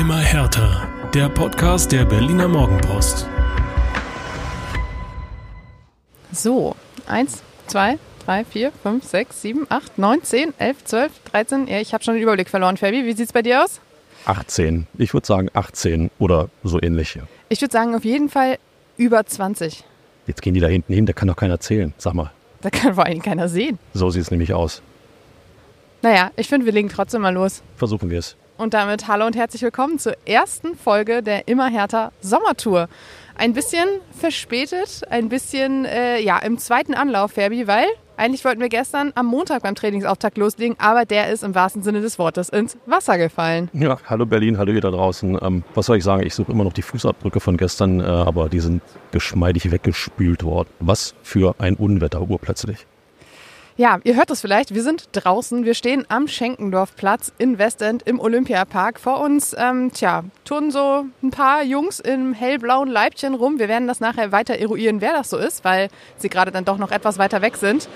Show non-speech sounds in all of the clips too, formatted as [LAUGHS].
Immer härter. Der Podcast der Berliner Morgenpost. So, 1, 2, 3, 4, 5, 6, 7, 8, 9, 10, 11, 12, 13. Ja, ich habe schon den Überblick verloren, Fabi. Wie sieht es bei dir aus? 18. Ich würde sagen 18 oder so ähnlich. Ich würde sagen, auf jeden Fall über 20. Jetzt gehen die da hinten hin, da kann doch keiner zählen. Sag mal, Da kann vor allem keiner sehen. so sieht es nämlich aus. Naja, ich finde, wir legen trotzdem mal los. Versuchen wir es. Und damit hallo und herzlich willkommen zur ersten Folge der Immer härter Sommertour. Ein bisschen verspätet, ein bisschen äh, ja im zweiten Anlauf, Fabi, weil eigentlich wollten wir gestern am Montag beim Trainingsauftakt loslegen, aber der ist im wahrsten Sinne des Wortes ins Wasser gefallen. Ja, hallo Berlin, hallo ihr da draußen. Ähm, was soll ich sagen? Ich suche immer noch die Fußabdrücke von gestern, äh, aber die sind geschmeidig weggespült worden. Was für ein Unwetter urplötzlich. Ja, ihr hört es vielleicht, wir sind draußen, wir stehen am Schenkendorfplatz in Westend im Olympiapark. Vor uns, ähm, tja, turnen so ein paar Jungs im hellblauen Leibchen rum. Wir werden das nachher weiter eruieren, wer das so ist, weil sie gerade dann doch noch etwas weiter weg sind.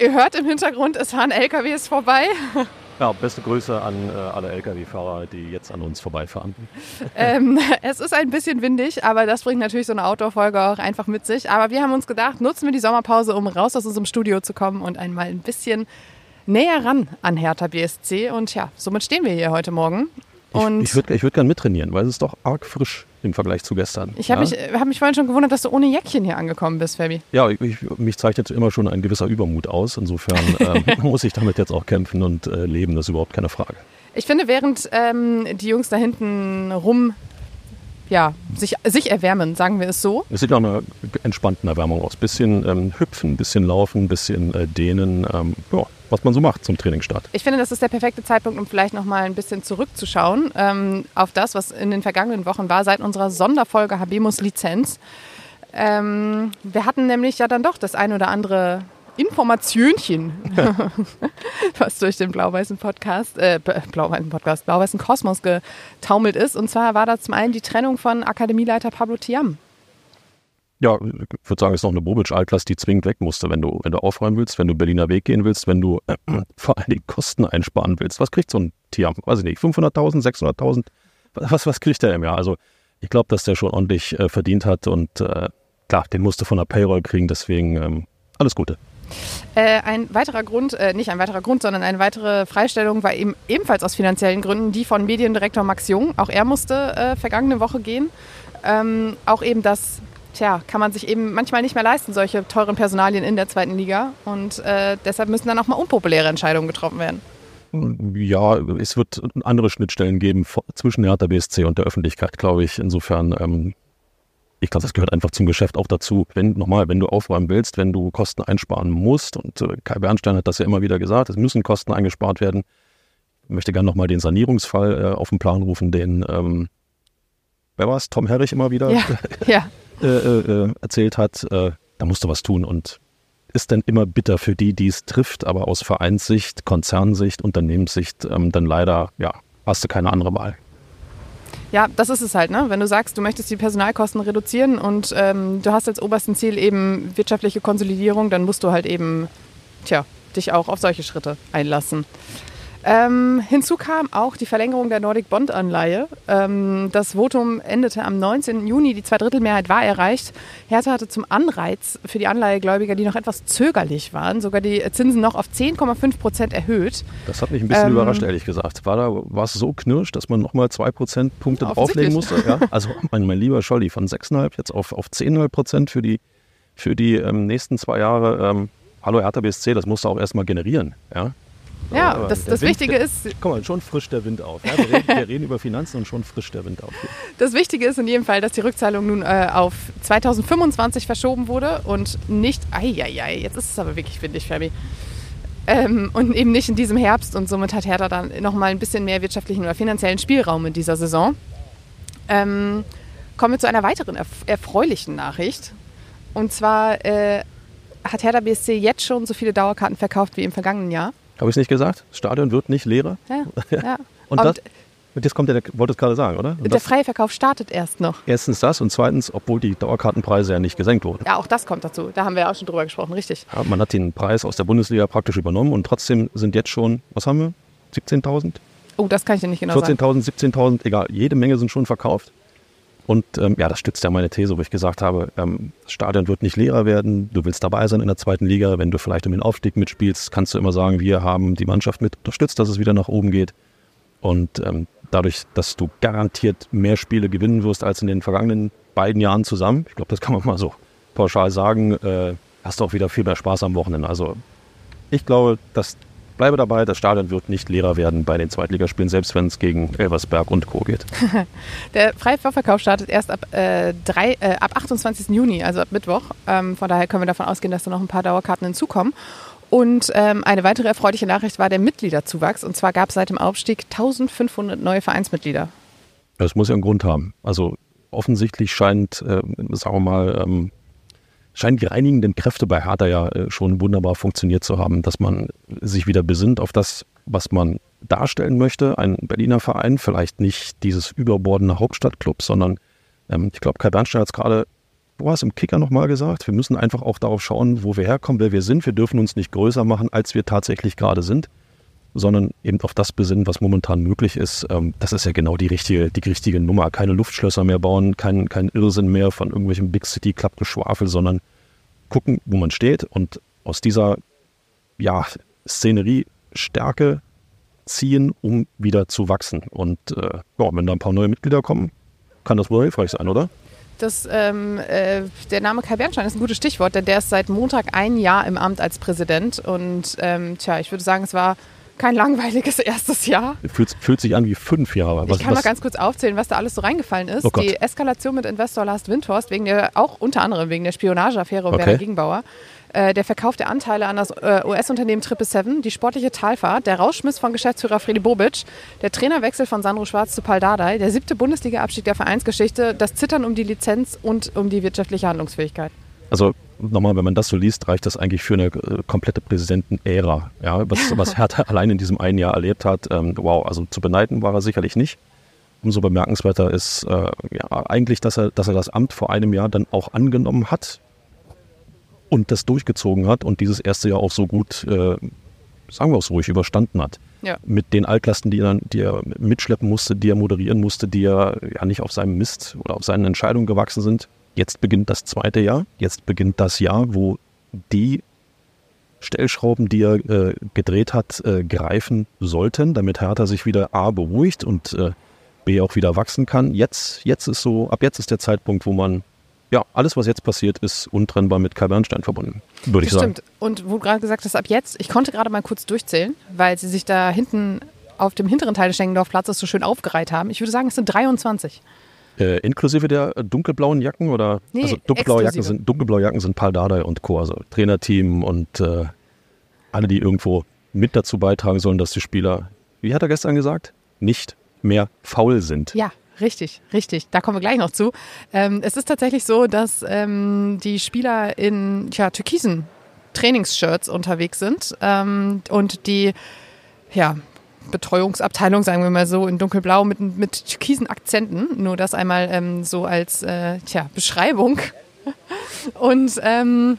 Ihr hört im Hintergrund, es fahren LKWs vorbei. [LAUGHS] Ja, beste Grüße an äh, alle Lkw-Fahrer, die jetzt an uns vorbeifahren. [LAUGHS] ähm, es ist ein bisschen windig, aber das bringt natürlich so eine Outdoor-Folge auch einfach mit sich. Aber wir haben uns gedacht, nutzen wir die Sommerpause, um raus aus unserem Studio zu kommen und einmal ein bisschen näher ran an Hertha BSC. Und ja, somit stehen wir hier heute Morgen. Und ich ich würde ich würd gerne mittrainieren, weil es ist doch arg frisch im Vergleich zu gestern. ich habe ja? mich, hab mich vorhin schon gewundert, dass du ohne Jäckchen hier angekommen bist, Fabi. Ja, ich, ich, mich zeichnet immer schon ein gewisser Übermut aus. Insofern [LAUGHS] ähm, muss ich damit jetzt auch kämpfen und äh, leben, das ist überhaupt keine Frage. Ich finde, während ähm, die Jungs da hinten rum ja, sich, sich erwärmen, sagen wir es so, Es sieht nach einer entspannten Erwärmung aus. Bisschen ähm, hüpfen, bisschen laufen, bisschen äh, dehnen. Ähm, ja, was man so macht zum Trainingsstart. Ich finde, das ist der perfekte Zeitpunkt, um vielleicht noch mal ein bisschen zurückzuschauen ähm, auf das, was in den vergangenen Wochen war, seit unserer Sonderfolge Habemus Lizenz. Ähm, wir hatten nämlich ja dann doch das ein oder andere Informationchen, [LAUGHS] was durch den blau-weißen Podcast, äh, blau-weißen Podcast, blau-weißen Kosmos getaumelt ist. Und zwar war das zum einen die Trennung von Akademieleiter Pablo Tiam. Ja, ich würde sagen, es ist noch eine Bobic-Altlass, die zwingend weg musste, wenn du, wenn du aufräumen willst, wenn du Berliner Weg gehen willst, wenn du äh, [CLEARS THROAT] vor allen Dingen Kosten einsparen willst. Was kriegt so ein Tiam? Weiß ich nicht, 500.000, 600.000? Was, was kriegt der im Jahr? Also ich glaube, dass der schon ordentlich äh, verdient hat und äh, klar, den musste von der Payroll kriegen, deswegen ähm, alles Gute. Äh, ein weiterer Grund, äh, nicht ein weiterer Grund, sondern eine weitere Freistellung war eben ebenfalls aus finanziellen Gründen die von Mediendirektor Max Jung. Auch er musste äh, vergangene Woche gehen. Ähm, auch eben das, tja, kann man sich eben manchmal nicht mehr leisten, solche teuren Personalien in der zweiten Liga. Und äh, deshalb müssen dann auch mal unpopuläre Entscheidungen getroffen werden. Ja, es wird andere Schnittstellen geben zwischen Hertha BSC und der Öffentlichkeit, glaube ich. Insofern, ähm, ich glaube, das gehört einfach zum Geschäft auch dazu. Wenn, nochmal, wenn du aufräumen willst, wenn du Kosten einsparen musst, und äh, Kai Bernstein hat das ja immer wieder gesagt, es müssen Kosten eingespart werden. Ich möchte gerne nochmal den Sanierungsfall äh, auf den Plan rufen, den, ähm, wer war es, Tom Herrich immer wieder Ja, [LAUGHS] ja. äh, äh, erzählt hat, äh, da musst du was tun und ist dann immer bitter für die, die es trifft, aber aus Vereinssicht, Konzernsicht, Unternehmenssicht ähm, dann leider, ja, hast du keine andere Wahl. Ja, das ist es halt, ne? Wenn du sagst, du möchtest die Personalkosten reduzieren und ähm, du hast als obersten Ziel eben wirtschaftliche Konsolidierung, dann musst du halt eben, tja, dich auch auf solche Schritte einlassen. Ähm, hinzu kam auch die Verlängerung der Nordic Bond Anleihe. Ähm, das Votum endete am 19. Juni. Die Zweidrittelmehrheit war erreicht. Hertha hatte zum Anreiz für die Anleihegläubiger, die noch etwas zögerlich waren, sogar die Zinsen noch auf 10,5 Prozent erhöht. Das hat mich ein bisschen Ähm, überrascht, ehrlich gesagt. War da war es so knirsch, dass man nochmal zwei Prozentpunkte drauflegen musste? Ja? Also [LAUGHS] mein, mein lieber Scholli, von 6,5 jetzt auf, auf 10,5 Prozent für die, für die ähm, nächsten zwei Jahre. Ähm, hallo Hertha BSC, das musst du auch erstmal generieren. Ja, Ja, Aber das, das Wind- Wichtige ist, Guck mal, schon frischt der Wind auf. Ja? Wir, reden, wir reden über Finanzen und schon frischt der Wind auf. Das Wichtige ist in jedem Fall, dass die Rückzahlung nun äh, auf 2025 verschoben wurde und nicht, eieiei, jetzt ist es aber wirklich windig, Fabi. Ähm, und eben nicht in diesem Herbst und somit hat Hertha dann nochmal ein bisschen mehr wirtschaftlichen oder finanziellen Spielraum in dieser Saison. Ähm, kommen wir zu einer weiteren erf erfreulichen Nachricht. Und zwar äh, hat Hertha BSC jetzt schon so viele Dauerkarten verkauft wie im vergangenen Jahr. Habe ich es nicht gesagt? Das Stadion wird nicht leerer. Ja, ja. [LAUGHS] Und, das, und jetzt kommt der, wollte es gerade sagen, oder? Und der freie Verkauf startet erst noch. erstens das und zweitens, obwohl die Dauerkartenpreise ja nicht gesenkt wurden. Ja, auch das kommt dazu. Da haben wir ja auch schon drüber gesprochen, richtig. Ja, man hat den Preis aus der Bundesliga praktisch übernommen und trotzdem sind jetzt schon, was haben wir? 17.000? Oh, das kann ich dir nicht genau 14.000, 17.000, egal, jede Menge sind schon verkauft. Und ähm, ja, das stützt ja meine These, wo ich gesagt habe, ähm, das Stadion wird nicht leerer werden. Du willst dabei sein in der zweiten Liga. Wenn du vielleicht um den Aufstieg mitspielst, kannst du immer sagen, wir haben die Mannschaft mit unterstützt, dass es wieder nach oben geht. Und ähm, dadurch, dass du garantiert mehr Spiele gewinnen wirst als in den vergangenen beiden Jahren zusammen, ich glaube, das kann man mal so pauschal sagen, äh, hast du auch wieder viel mehr Spaß am Wochenende. Also ich glaube, dass bleibe dabei, das Stadion wird nicht leerer werden bei den Zweitligaspielen, selbst wenn es gegen Elversberg und Co. geht. [LAUGHS] Der freie Vorverkauf startet erst ab, äh, drei, äh, ab 28. Juni, also ab Mittwoch. Ähm, von daher können wir davon ausgehen, dass da noch ein paar Dauerkarten hinzukommen. Und ähm, eine weitere erfreuliche Nachricht war der Mitgliederzuwachs. Und zwar gab es seit dem Aufstieg 1500 neue Vereinsmitglieder. Das muss ja einen Grund haben. Also offensichtlich scheint, äh, sagen wir mal, ähm, scheinen die reinigenden Kräfte bei Hertha ja äh, schon wunderbar funktioniert zu haben, dass man sich wieder besinnt auf das, was man darstellen möchte. Ein Berliner Verein, vielleicht nicht dieses überbordene Hauptstadtclub, sondern ähm, ich glaube, Kai Bernstein hat es gerade, wo hast im Kicker nochmal gesagt, wir müssen einfach auch darauf schauen, wo wir herkommen, wer wir sind. Wir dürfen uns nicht größer machen, als wir tatsächlich gerade sind, sondern eben auf das besinnen, was momentan möglich ist. Ähm, das ist ja genau die richtige, die richtige Nummer. Keine Luftschlösser mehr bauen, kein, kein Irrsinn mehr von irgendwelchem Big City Klappgeschwafel, sondern gucken, wo man steht und aus dieser ja, Szenerie Stärke ziehen, um wieder zu wachsen. Und äh, ja, wenn da ein paar neue Mitglieder kommen, kann das wohl hilfreich sein, oder? Das, ähm, äh, der Name Kai Bernstein ist ein gutes Stichwort, denn der ist seit Montag ein Jahr im Amt als Präsident. Und ähm, tja, ich würde sagen, es war kein langweiliges erstes Jahr. Fühlt, fühlt sich an wie fünf Jahre. Was, ich kann was? mal ganz kurz aufzählen, was da alles so reingefallen ist. Oh die Eskalation mit Investor Last Windhorst, wegen der, auch unter anderem wegen der Spionageaffäre um okay. Werner Gegenbauer. Äh, der Verkauf der Anteile an das äh, US-Unternehmen 777, die sportliche Talfahrt, der Rauschmiss von Geschäftsführer Freddy Bobic, der Trainerwechsel von Sandro Schwarz zu Paul Dardai, der siebte Bundesliga-Abstieg der Vereinsgeschichte, das Zittern um die Lizenz und um die wirtschaftliche Handlungsfähigkeit. Also nochmal, wenn man das so liest, reicht das eigentlich für eine äh, komplette Präsidentenära. Ja, was, was [LAUGHS] Hertha allein in diesem einen Jahr erlebt hat, ähm, wow, also zu beneiden war er sicherlich nicht. Umso bemerkenswerter ist äh, ja, eigentlich, dass er, dass er das Amt vor einem Jahr dann auch angenommen hat und das durchgezogen hat und dieses erste Jahr auch so gut, äh, sagen wir so ruhig, überstanden hat. Ja. Mit den Altlasten, die er, die er mitschleppen musste, die er moderieren musste, die er ja nicht auf seinem Mist oder auf seinen Entscheidungen gewachsen sind. Jetzt beginnt das zweite Jahr. Jetzt beginnt das Jahr, wo die Stellschrauben, die er äh, gedreht hat, äh, greifen sollten, damit Hertha sich wieder A beruhigt und äh, B auch wieder wachsen kann. Jetzt, jetzt ist so, ab jetzt ist der Zeitpunkt, wo man ja, alles, was jetzt passiert, ist untrennbar mit Kai Bernstein verbunden, würde ich sagen. Stimmt. Und wo du gerade gesagt hast, ab jetzt, ich konnte gerade mal kurz durchzählen, weil sie sich da hinten auf dem hinteren Teil des Schengendorfplatzes so schön aufgereiht haben. Ich würde sagen, es sind 23. Äh, inklusive der dunkelblauen Jacken oder nee, also dunkelblaue Jacken sind dunkelblaue Jacken sind Paul Dardai und Co. Also Trainerteam und äh, alle, die irgendwo mit dazu beitragen sollen, dass die Spieler, wie hat er gestern gesagt, nicht mehr faul sind. Ja, richtig, richtig. Da kommen wir gleich noch zu. Ähm, es ist tatsächlich so, dass ähm, die Spieler in tja, türkisen Trainingsshirts unterwegs sind ähm, und die ja, Betreuungsabteilung, sagen wir mal so, in dunkelblau mit, mit türkisen Akzenten. Nur das einmal ähm, so als äh, tja, Beschreibung. [LAUGHS] Und ähm,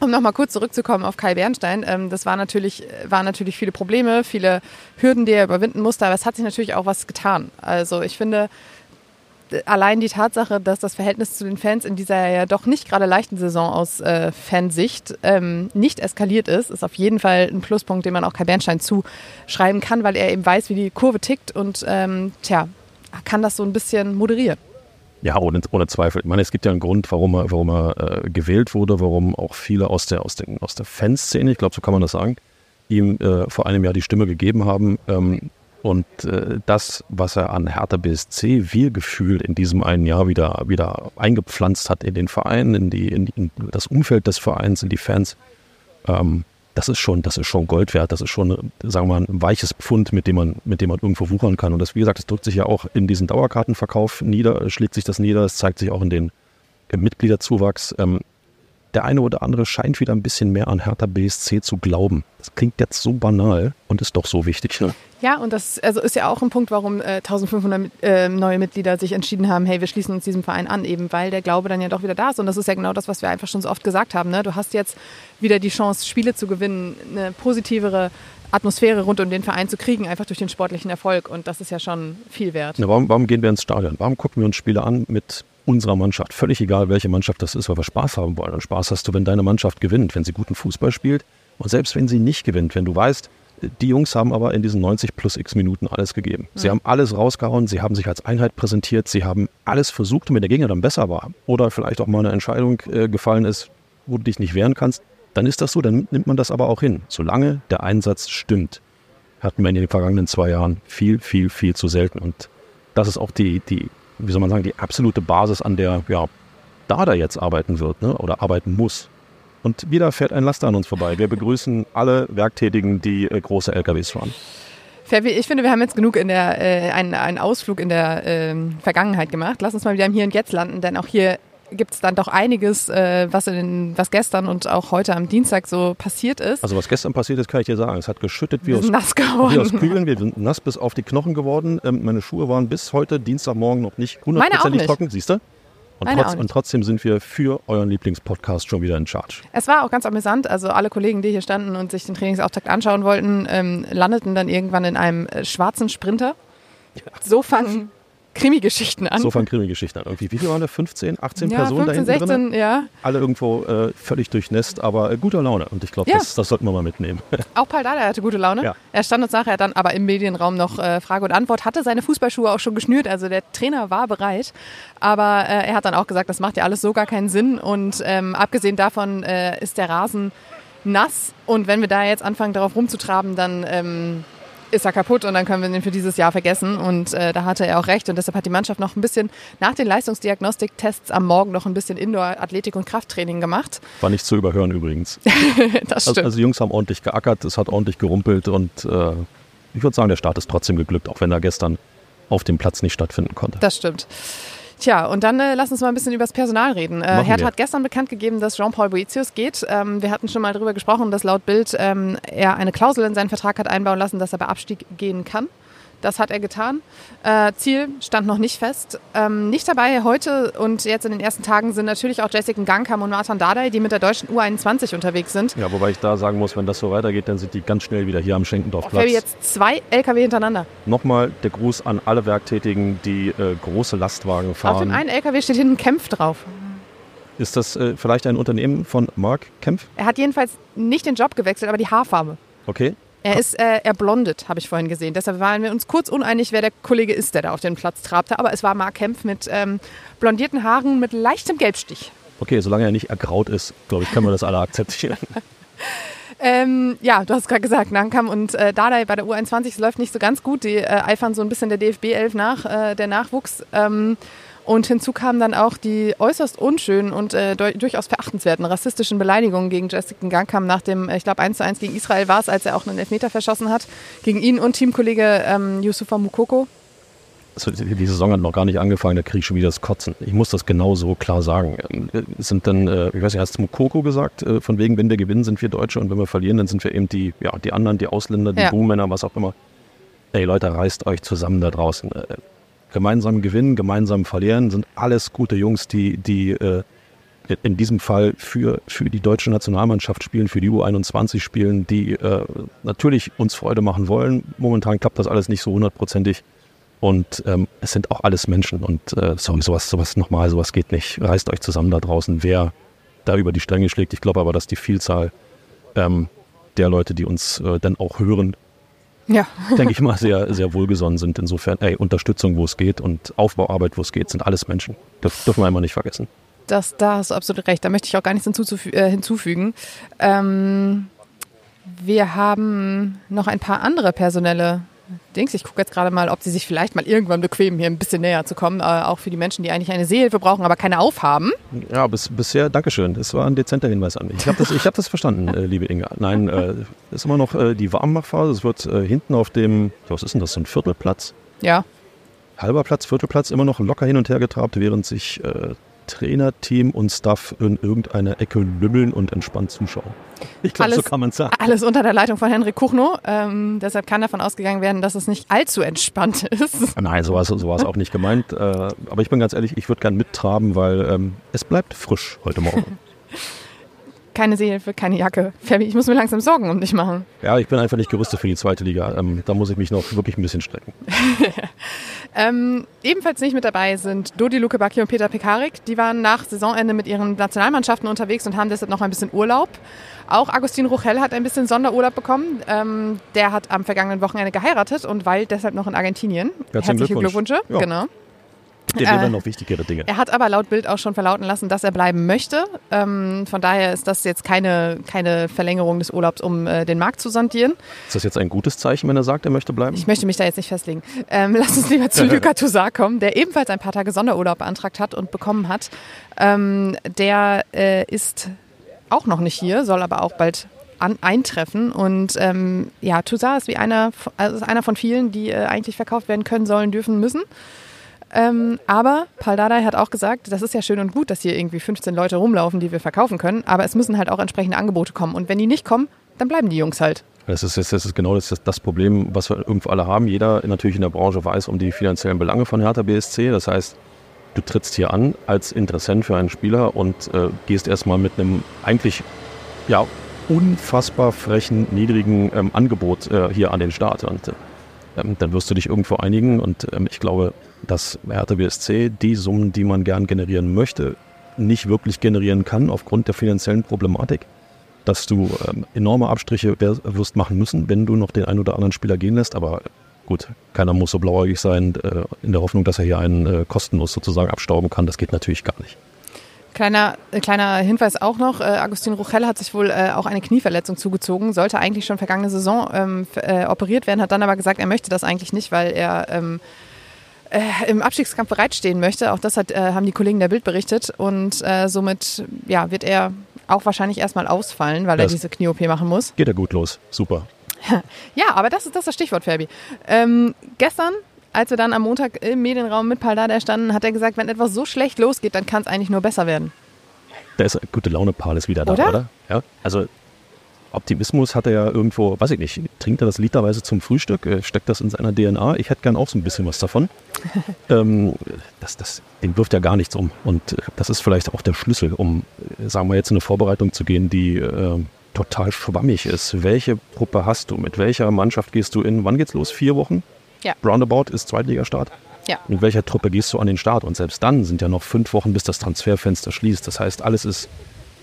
um nochmal kurz zurückzukommen auf Kai Bernstein, ähm, das war natürlich, waren natürlich viele Probleme, viele Hürden, die er überwinden musste, aber es hat sich natürlich auch was getan. Also ich finde, allein die Tatsache, dass das Verhältnis zu den Fans in dieser ja doch nicht gerade leichten Saison aus äh, Fansicht ähm, nicht eskaliert ist, ist auf jeden Fall ein Pluspunkt, den man auch Kai Bernstein zuschreiben kann, weil er eben weiß, wie die Kurve tickt und ähm, tja, kann das so ein bisschen moderieren. Ja, ohne, ohne Zweifel. Ich meine, es gibt ja einen Grund, warum er, warum er äh, gewählt wurde, warum auch viele aus der, aus, den, aus der Fanszene, ich glaube, so kann man das sagen, ihm äh, vor einem Jahr die Stimme gegeben haben. Ähm, und äh, das, was er an Hertha BSC Wir-Gefühl in diesem einen Jahr wieder, wieder eingepflanzt hat in den Verein, in, die, in, in das Umfeld des Vereins, in die Fans, ähm, das ist schon, das ist schon Gold wert. Das ist schon, sagen wir mal, ein weiches Pfund, mit dem man, mit dem man irgendwo wuchern kann. Und das, wie gesagt, das drückt sich ja auch in diesen Dauerkartenverkauf nieder, schlägt sich das nieder. Es zeigt sich auch in den im Mitgliederzuwachs. Ähm, der eine oder andere scheint wieder ein bisschen mehr an Hertha BSC zu glauben. Das klingt jetzt so banal und ist doch so wichtig. Ne? Ja, und das also ist ja auch ein Punkt, warum äh, 1500 äh, neue Mitglieder sich entschieden haben, hey, wir schließen uns diesem Verein an, eben weil der Glaube dann ja doch wieder da ist. Und das ist ja genau das, was wir einfach schon so oft gesagt haben. Ne? Du hast jetzt wieder die Chance, Spiele zu gewinnen, eine positivere Atmosphäre rund um den Verein zu kriegen, einfach durch den sportlichen Erfolg. Und das ist ja schon viel wert. Na, warum, warum gehen wir ins Stadion? Warum gucken wir uns Spiele an mit unserer Mannschaft? Völlig egal, welche Mannschaft das ist, weil wir Spaß haben wollen. Und Spaß hast du, wenn deine Mannschaft gewinnt, wenn sie guten Fußball spielt. Und selbst wenn sie nicht gewinnt, wenn du weißt, die Jungs haben aber in diesen 90 plus x Minuten alles gegeben. Sie haben alles rausgehauen, sie haben sich als Einheit präsentiert, sie haben alles versucht, wenn der Gegner dann besser war oder vielleicht auch mal eine Entscheidung äh, gefallen ist, wo du dich nicht wehren kannst, dann ist das so, dann nimmt man das aber auch hin. Solange der Einsatz stimmt, hatten wir in den vergangenen zwei Jahren viel, viel, viel zu selten. Und das ist auch die, die wie soll man sagen, die absolute Basis, an der ja, Dada jetzt arbeiten wird ne? oder arbeiten muss. Und wieder fährt ein Laster an uns vorbei. Wir begrüßen alle Werktätigen, die äh, große LKWs fahren. Fabi, ich finde, wir haben jetzt genug in der, äh, einen, einen Ausflug in der äh, Vergangenheit gemacht. Lass uns mal wieder im Hier und Jetzt landen, denn auch hier gibt es dann doch einiges, äh, was, in, was gestern und auch heute am Dienstag so passiert ist. Also was gestern passiert ist, kann ich dir sagen. Es hat geschüttet wie aus, nass geworden. wie aus Kügeln. Wir sind nass bis auf die Knochen geworden. Ähm, meine Schuhe waren bis heute Dienstagmorgen noch nicht hundertprozentig trocken. Siehst du? Und, trotz, und, trotzdem sind wir für euren Lieblingspodcast schon wieder in Charge. Es war auch ganz amüsant. Also alle Kollegen, die hier standen und sich den Trainingsauftakt anschauen wollten, ähm, landeten dann irgendwann in einem äh, schwarzen Sprinter. Ja. So fangen Krimi-Geschichten an. So fangen Krimi-Geschichten an. Irgendwie, wie viele waren da? 15, 18 ja, Personen 15, da hinten 16, drin? ja. Alle irgendwo äh, völlig durchnässt, aber äh, guter Laune. Und ich glaube, ja. das, das, sollten wir mal mitnehmen. [LAUGHS] Auch Paul Dada hatte gute Laune. Ja. Er stand uns nachher dann aber im Medienraum noch äh, Frage und Antwort, hatte seine Fußballschuhe auch schon geschnürt, also der Trainer war bereit. Aber äh, er hat dann auch gesagt, das macht ja alles so gar keinen Sinn. Und ähm, abgesehen davon äh, ist der Rasen nass. Und wenn wir da jetzt anfangen, darauf rumzutraben, dann... Ähm, ist er kaputt und dann können wir den für dieses Jahr vergessen. Und äh, da hatte er auch recht. Und deshalb hat die Mannschaft noch ein bisschen nach den Leistungsdiagnostiktests am Morgen noch ein bisschen Indoor-Athletik- und Krafttraining gemacht. War nicht zu überhören übrigens. [LAUGHS] das also, stimmt. Also, also die Jungs haben ordentlich geackert, es hat ordentlich gerumpelt und äh, ich würde sagen, der Start ist trotzdem geglückt, auch wenn er gestern auf dem Platz nicht stattfinden konnte. Das stimmt. Tja, und dann äh, lass uns mal ein bisschen über das Personal reden. Äh, Hertha hat gestern bekannt gegeben, dass Jean-Paul Boetius geht. Ähm, wir hatten schon mal darüber gesprochen, dass laut Bild ähm, er eine Klausel in seinen Vertrag hat einbauen lassen, dass er bei Abstieg gehen kann. Das hat er getan. Äh, Ziel stand noch nicht fest. Ähm, nicht dabei heute und jetzt in den ersten Tagen sind natürlich auch Jessica Gangkam und Martin Dardai, die mit der deutschen U21 unterwegs sind. Ja, wobei ich da sagen muss, wenn das so weitergeht, dann sind die ganz schnell wieder hier am Schenkendorfplatz. Okay, jetzt zwei LKW hintereinander. Nochmal der Gruß an alle Werktätigen, die äh, große Lastwagen fahren. Auf dem einen LKW steht hinten Kempf drauf. Ist das äh, vielleicht ein Unternehmen von Mark Kempf? Er hat jedenfalls nicht den Job gewechselt, aber die Haarfarbe. Okay. Er ist äh, erblondet, habe ich vorhin gesehen. Deshalb waren wir uns kurz uneinig, wer der Kollege ist, der da auf den Platz trabte. Aber es war Mark Kempf mit ähm, blondierten Haaren mit leichtem Gelbstich. Okay, solange er nicht ergraut ist, glaube ich, können wir das alle akzeptieren. [LAUGHS] [LAUGHS] ähm, ja, du hast gerade gesagt, Nankam und äh, Dardai bei der U21, es läuft nicht so ganz gut. Die äh, eifern so ein bisschen der DFB 11 nach, äh, der Nachwuchs. Ähm, und hinzu kamen dann auch die äußerst unschönen und äh, durchaus verachtenswerten rassistischen Beleidigungen gegen Jessica Gangkam nach dem, äh, ich glaube, 1 zu 1 gegen Israel war es, als er auch einen Elfmeter verschossen hat, gegen ihn und Teamkollege ähm, Yusufa Mukoko. Also die Saison hat noch gar nicht angefangen, da kriege ich schon wieder das Kotzen. Ich muss das genau so klar sagen. Es sind dann, äh, ich weiß nicht, hast du Mukoko gesagt, äh, von wegen, wenn wir gewinnen, sind wir Deutsche und wenn wir verlieren, dann sind wir eben die, ja, die anderen, die Ausländer, die ja. Buhmänner, was auch immer. Ey Leute, reißt euch zusammen da draußen gemeinsam gewinnen, gemeinsam verlieren, sind alles gute Jungs, die, die äh, in diesem Fall für, für die deutsche Nationalmannschaft spielen, für die U21 spielen, die äh, natürlich uns Freude machen wollen. Momentan klappt das alles nicht so hundertprozentig. Und ähm, es sind auch alles Menschen. Und äh, sorry, sowas, sowas nochmal, sowas geht nicht. Reißt euch zusammen da draußen, wer da über die Stränge schlägt. Ich glaube aber, dass die Vielzahl ähm, der Leute, die uns äh, dann auch hören, ja. [LAUGHS] denke ich mal, sehr, sehr wohlgesonnen sind. Insofern, ey, Unterstützung, wo es geht und Aufbauarbeit, wo es geht, sind alles Menschen. Das dürfen wir einmal nicht vergessen. Das, da hast du absolut recht. Da möchte ich auch gar nichts äh, hinzufügen. Ähm, wir haben noch ein paar andere personelle Dings. Ich gucke jetzt gerade mal, ob sie sich vielleicht mal irgendwann bequemen, hier ein bisschen näher zu kommen. Äh, auch für die Menschen, die eigentlich eine Seehilfe brauchen, aber keine aufhaben. Ja, bis, bisher, Dankeschön. Das war ein dezenter Hinweis an mich. Ich habe das, hab das verstanden, äh, liebe Inga. Nein, äh, ist immer noch äh, die Warmmachphase. Es wird äh, hinten auf dem, was ist denn das, so ein Viertelplatz? Ja. Halber Platz, Viertelplatz, immer noch locker hin und her getrabt, während sich äh, Trainerteam und Staff in irgendeiner Ecke lümmeln und entspannt zuschauen. Ich glaube, so kann man sagen. Alles unter der Leitung von Henrik Kuchno. Ähm, deshalb kann davon ausgegangen werden, dass es nicht allzu entspannt [LAUGHS] ist. Nein, so war es auch nicht gemeint. Äh, aber ich bin ganz ehrlich, ich würde gern mittraben, weil ähm, es bleibt frisch heute Morgen. [LAUGHS] keine Seehilfe, keine Jacke. Fabi, ich muss mir langsam Sorgen um dich machen. Ja, ich bin einfach nicht gerüstet für die zweite Liga. Ähm, da muss ich mich noch wirklich ein bisschen strecken. [LAUGHS] ähm, ebenfalls nicht mit dabei sind Dodi Lukebaki und Peter Pekarik. Die waren nach Saisonende mit ihren Nationalmannschaften unterwegs und haben deshalb noch ein bisschen Urlaub. Auch Agustin Ruchel hat ein bisschen Sonderurlaub bekommen. Ähm, der hat am vergangenen Wochenende geheiratet und weilt deshalb noch in Argentinien. Herzlichen Herzliche Glückwunsch. Glückwünsche. Ja. Genau. Dir Äh, noch wichtigere Dinge. Er hat aber laut Bild auch schon verlauten lassen, dass er bleiben möchte. Ähm, von daher ist das jetzt keine, keine Verlängerung des Urlaubs, um äh, den Markt zu sondieren. Ist das jetzt ein gutes Zeichen, wenn er sagt, er möchte bleiben? Ich möchte mich da jetzt nicht festlegen. Ähm, [LAUGHS] lass uns lieber zu Luka [LAUGHS] Toussaint kommen, der ebenfalls ein paar Tage Sonderurlaub beantragt hat und bekommen hat. Ähm, der äh, ist auch noch nicht hier, soll aber auch bald an, eintreffen. Und ähm, ja, Toussaint ist wie einer, also ist einer von vielen, die äh, eigentlich verkauft werden können, sollen, dürfen, müssen. Ähm, aber Paul Dardai hat auch gesagt, das ist ja schön und gut, dass hier irgendwie 15 Leute rumlaufen, die wir verkaufen können, aber es müssen halt auch entsprechende Angebote kommen. Und wenn die nicht kommen, dann bleiben die Jungs halt. Das ist, das ist genau das, das Problem, was wir irgendwo alle haben. Jeder natürlich in der Branche weiß um die finanziellen Belange von Hertha BSC. Das heißt, du trittst hier an als Interessent für einen Spieler und äh, gehst erstmal mit einem eigentlich ja, unfassbar frechen, niedrigen ähm, Angebot äh, hier an den Start. Und äh, ähm, dann wirst du dich irgendwo einigen. Und ähm, ich glaube, dass Hertha die Summen, die man gern generieren möchte, nicht wirklich generieren kann aufgrund der finanziellen Problematik dass du ähm, enorme Abstriche wirst machen müssen, wenn du noch den einen oder anderen Spieler gehen lässt. Aber gut, keiner muss so blauäugig sein, äh, in der Hoffnung, dass er hier einen äh, kostenlos sozusagen abstauben kann. Das geht natürlich gar nicht. Kleiner, äh, kleiner Hinweis auch noch, äh, Agustin Ruchel hat sich wohl äh, auch eine Knieverletzung zugezogen, sollte eigentlich schon vergangene Saison ähm, äh, operiert werden, hat dann aber gesagt, er möchte das eigentlich nicht, weil er ähm, äh, im Abstiegskampf bereitstehen möchte. Auch das hat, äh, haben die Kollegen der Bild berichtet und äh, somit ja, wird er auch wahrscheinlich erstmal ausfallen, weil er Das- diese Knie-OP machen muss. Geht ja gut los. Super. [LAUGHS] Ja, aber das ist das, ist das Stichwort, Fabi. Ähm, gestern, als wir dann am Montag im Medienraum mit Paul Dardai standen, hat er gesagt, wenn etwas so schlecht losgeht, dann kann es eigentlich nur besser werden. Da ist gute Laune Paul ist wieder da, Oder? oder? Ja. Also Optimismus hat er ja irgendwo, weiß ich nicht, trinkt er das literweise zum Frühstück, äh, steckt das in seiner DNA. Ich hätte gern auch so ein bisschen was davon. [LAUGHS] ähm, das, das, den wirft ja gar nichts um. Und äh, das ist vielleicht auch der Schlüssel, um, äh, sagen wir jetzt, in eine Vorbereitung zu gehen, die äh, total schwammig ist. Welche Truppe hast du? Mit welcher Mannschaft gehst du in? Wann geht's los? Vier Wochen? Ja. Roundabout ist Zweitligastart. Ja. Mit welcher Truppe gehst du an den Start? Und selbst dann sind ja noch fünf Wochen, bis das Transferfenster schließt. Das heißt, alles ist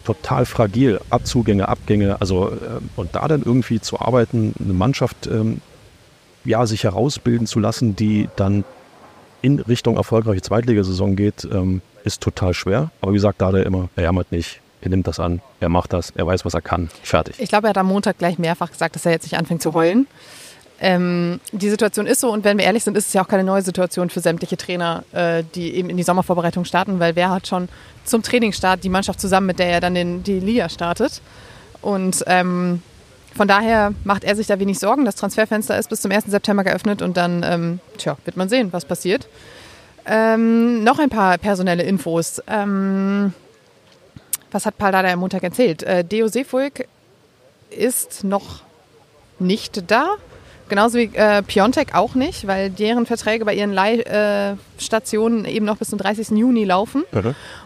total fragil. Abzugänge, Abgänge. Also, äh, und da dann irgendwie zu arbeiten, eine Mannschaft ähm, ja, sich herausbilden zu lassen, die dann in Richtung erfolgreiche Zweitligasaison geht, ähm, ist total schwer. Aber wie gesagt, da der immer, er jammert nicht, er nimmt das an, er macht das, er weiß, was er kann. Fertig. Ich glaube, er hat am Montag gleich mehrfach gesagt, dass er jetzt nicht anfängt zu heulen. Ähm, die Situation ist so und wenn wir ehrlich sind, ist es ja auch keine neue Situation für sämtliche Trainer, äh, die eben in die Sommervorbereitung starten, weil wer hat schon zum Trainingsstart die Mannschaft zusammen, mit der er dann den, die Liga startet. Und ähm, von daher macht er sich da wenig Sorgen. Das Transferfenster ist bis zum 1. September geöffnet und dann ähm, tja, wird man sehen, was passiert. Ähm, noch ein paar personelle Infos. Ähm, was hat Paul Dardai am Montag erzählt? Äh, Deo Seefuig ist noch nicht da. Genauso wie äh, Piontek auch nicht, weil deren Verträge bei ihren Leihstationen eben noch bis zum 30. Juni laufen.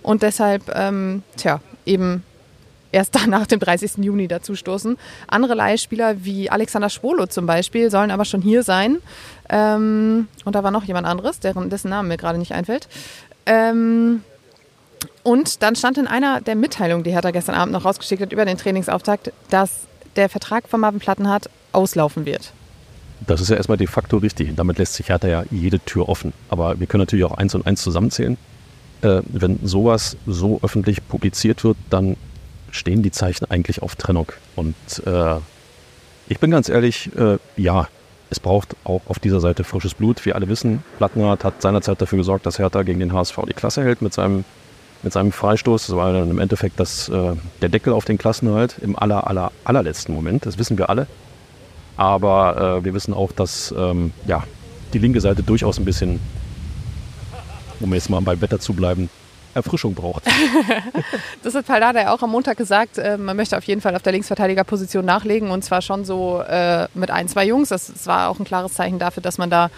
Und deshalb, ähm, tja, eben erst [LAUGHS] dann nach dem 30. Juni dazu stoßen. Andere Leihspieler wie Alexander Schwolo zum Beispiel sollen aber schon hier sein. Ähm, und da war noch jemand anderes, deren, dessen Name mir gerade nicht einfällt. Ähm, und dann stand in einer der Mitteilungen, die Hertha gestern Abend noch rausgeschickt hat über den Trainingsauftakt, dass der Vertrag von Marvin Plattenhardt auslaufen wird. Das ist ja erstmal de facto richtig. Damit lässt sich Hertha ja jede Tür offen. Aber wir können natürlich auch eins und eins zusammenzählen. Äh, wenn sowas so öffentlich publiziert wird, dann stehen die Zeichen eigentlich auf Trennung. Und äh, ich bin ganz ehrlich, äh, ja, es braucht auch auf dieser Seite frisches Blut. Wir alle wissen, Plattenhardt hat seinerzeit dafür gesorgt, dass Hertha gegen den HSV die Klasse hält mit seinem, mit seinem Freistoß. Das war dann im Endeffekt das, äh, der Deckel auf den Klassenerhalt im aller, aller, allerletzten Moment. Das wissen wir alle. Aber äh, wir wissen auch, dass ähm, ja, die linke Seite durchaus ein bisschen, um jetzt mal beim Wetter zu bleiben, Erfrischung braucht. [LAUGHS] Das hat Pallada ja auch am Montag gesagt. Äh, man möchte auf jeden Fall auf der Linksverteidigerposition nachlegen und zwar schon so äh, mit ein, zwei Jungs. Das, das war auch ein klares Zeichen dafür, dass man da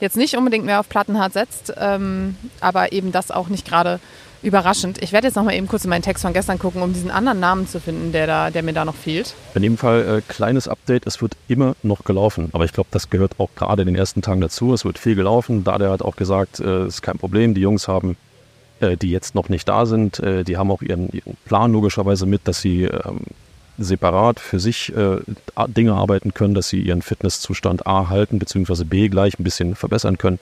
jetzt nicht unbedingt mehr auf Plattenhardt setzt, ähm, aber eben das auch nicht gerade überraschend. Ich werde jetzt noch mal eben kurz in meinen Text von gestern gucken, um diesen anderen Namen zu finden, der, da, der mir da noch fehlt. In dem Fall äh, kleines Update, es wird immer noch gelaufen. Aber ich glaube, das gehört auch gerade in den ersten Tagen dazu. Es wird viel gelaufen. Da der hat auch gesagt, es äh, ist kein Problem. Die Jungs haben, äh, die jetzt noch nicht da sind, äh, die haben auch ihren, ihren, Plan logischerweise mit, dass sie ähm, separat für sich äh, Dinge arbeiten können, dass sie ihren Fitnesszustand A halten, beziehungsweise B gleich ein bisschen verbessern können.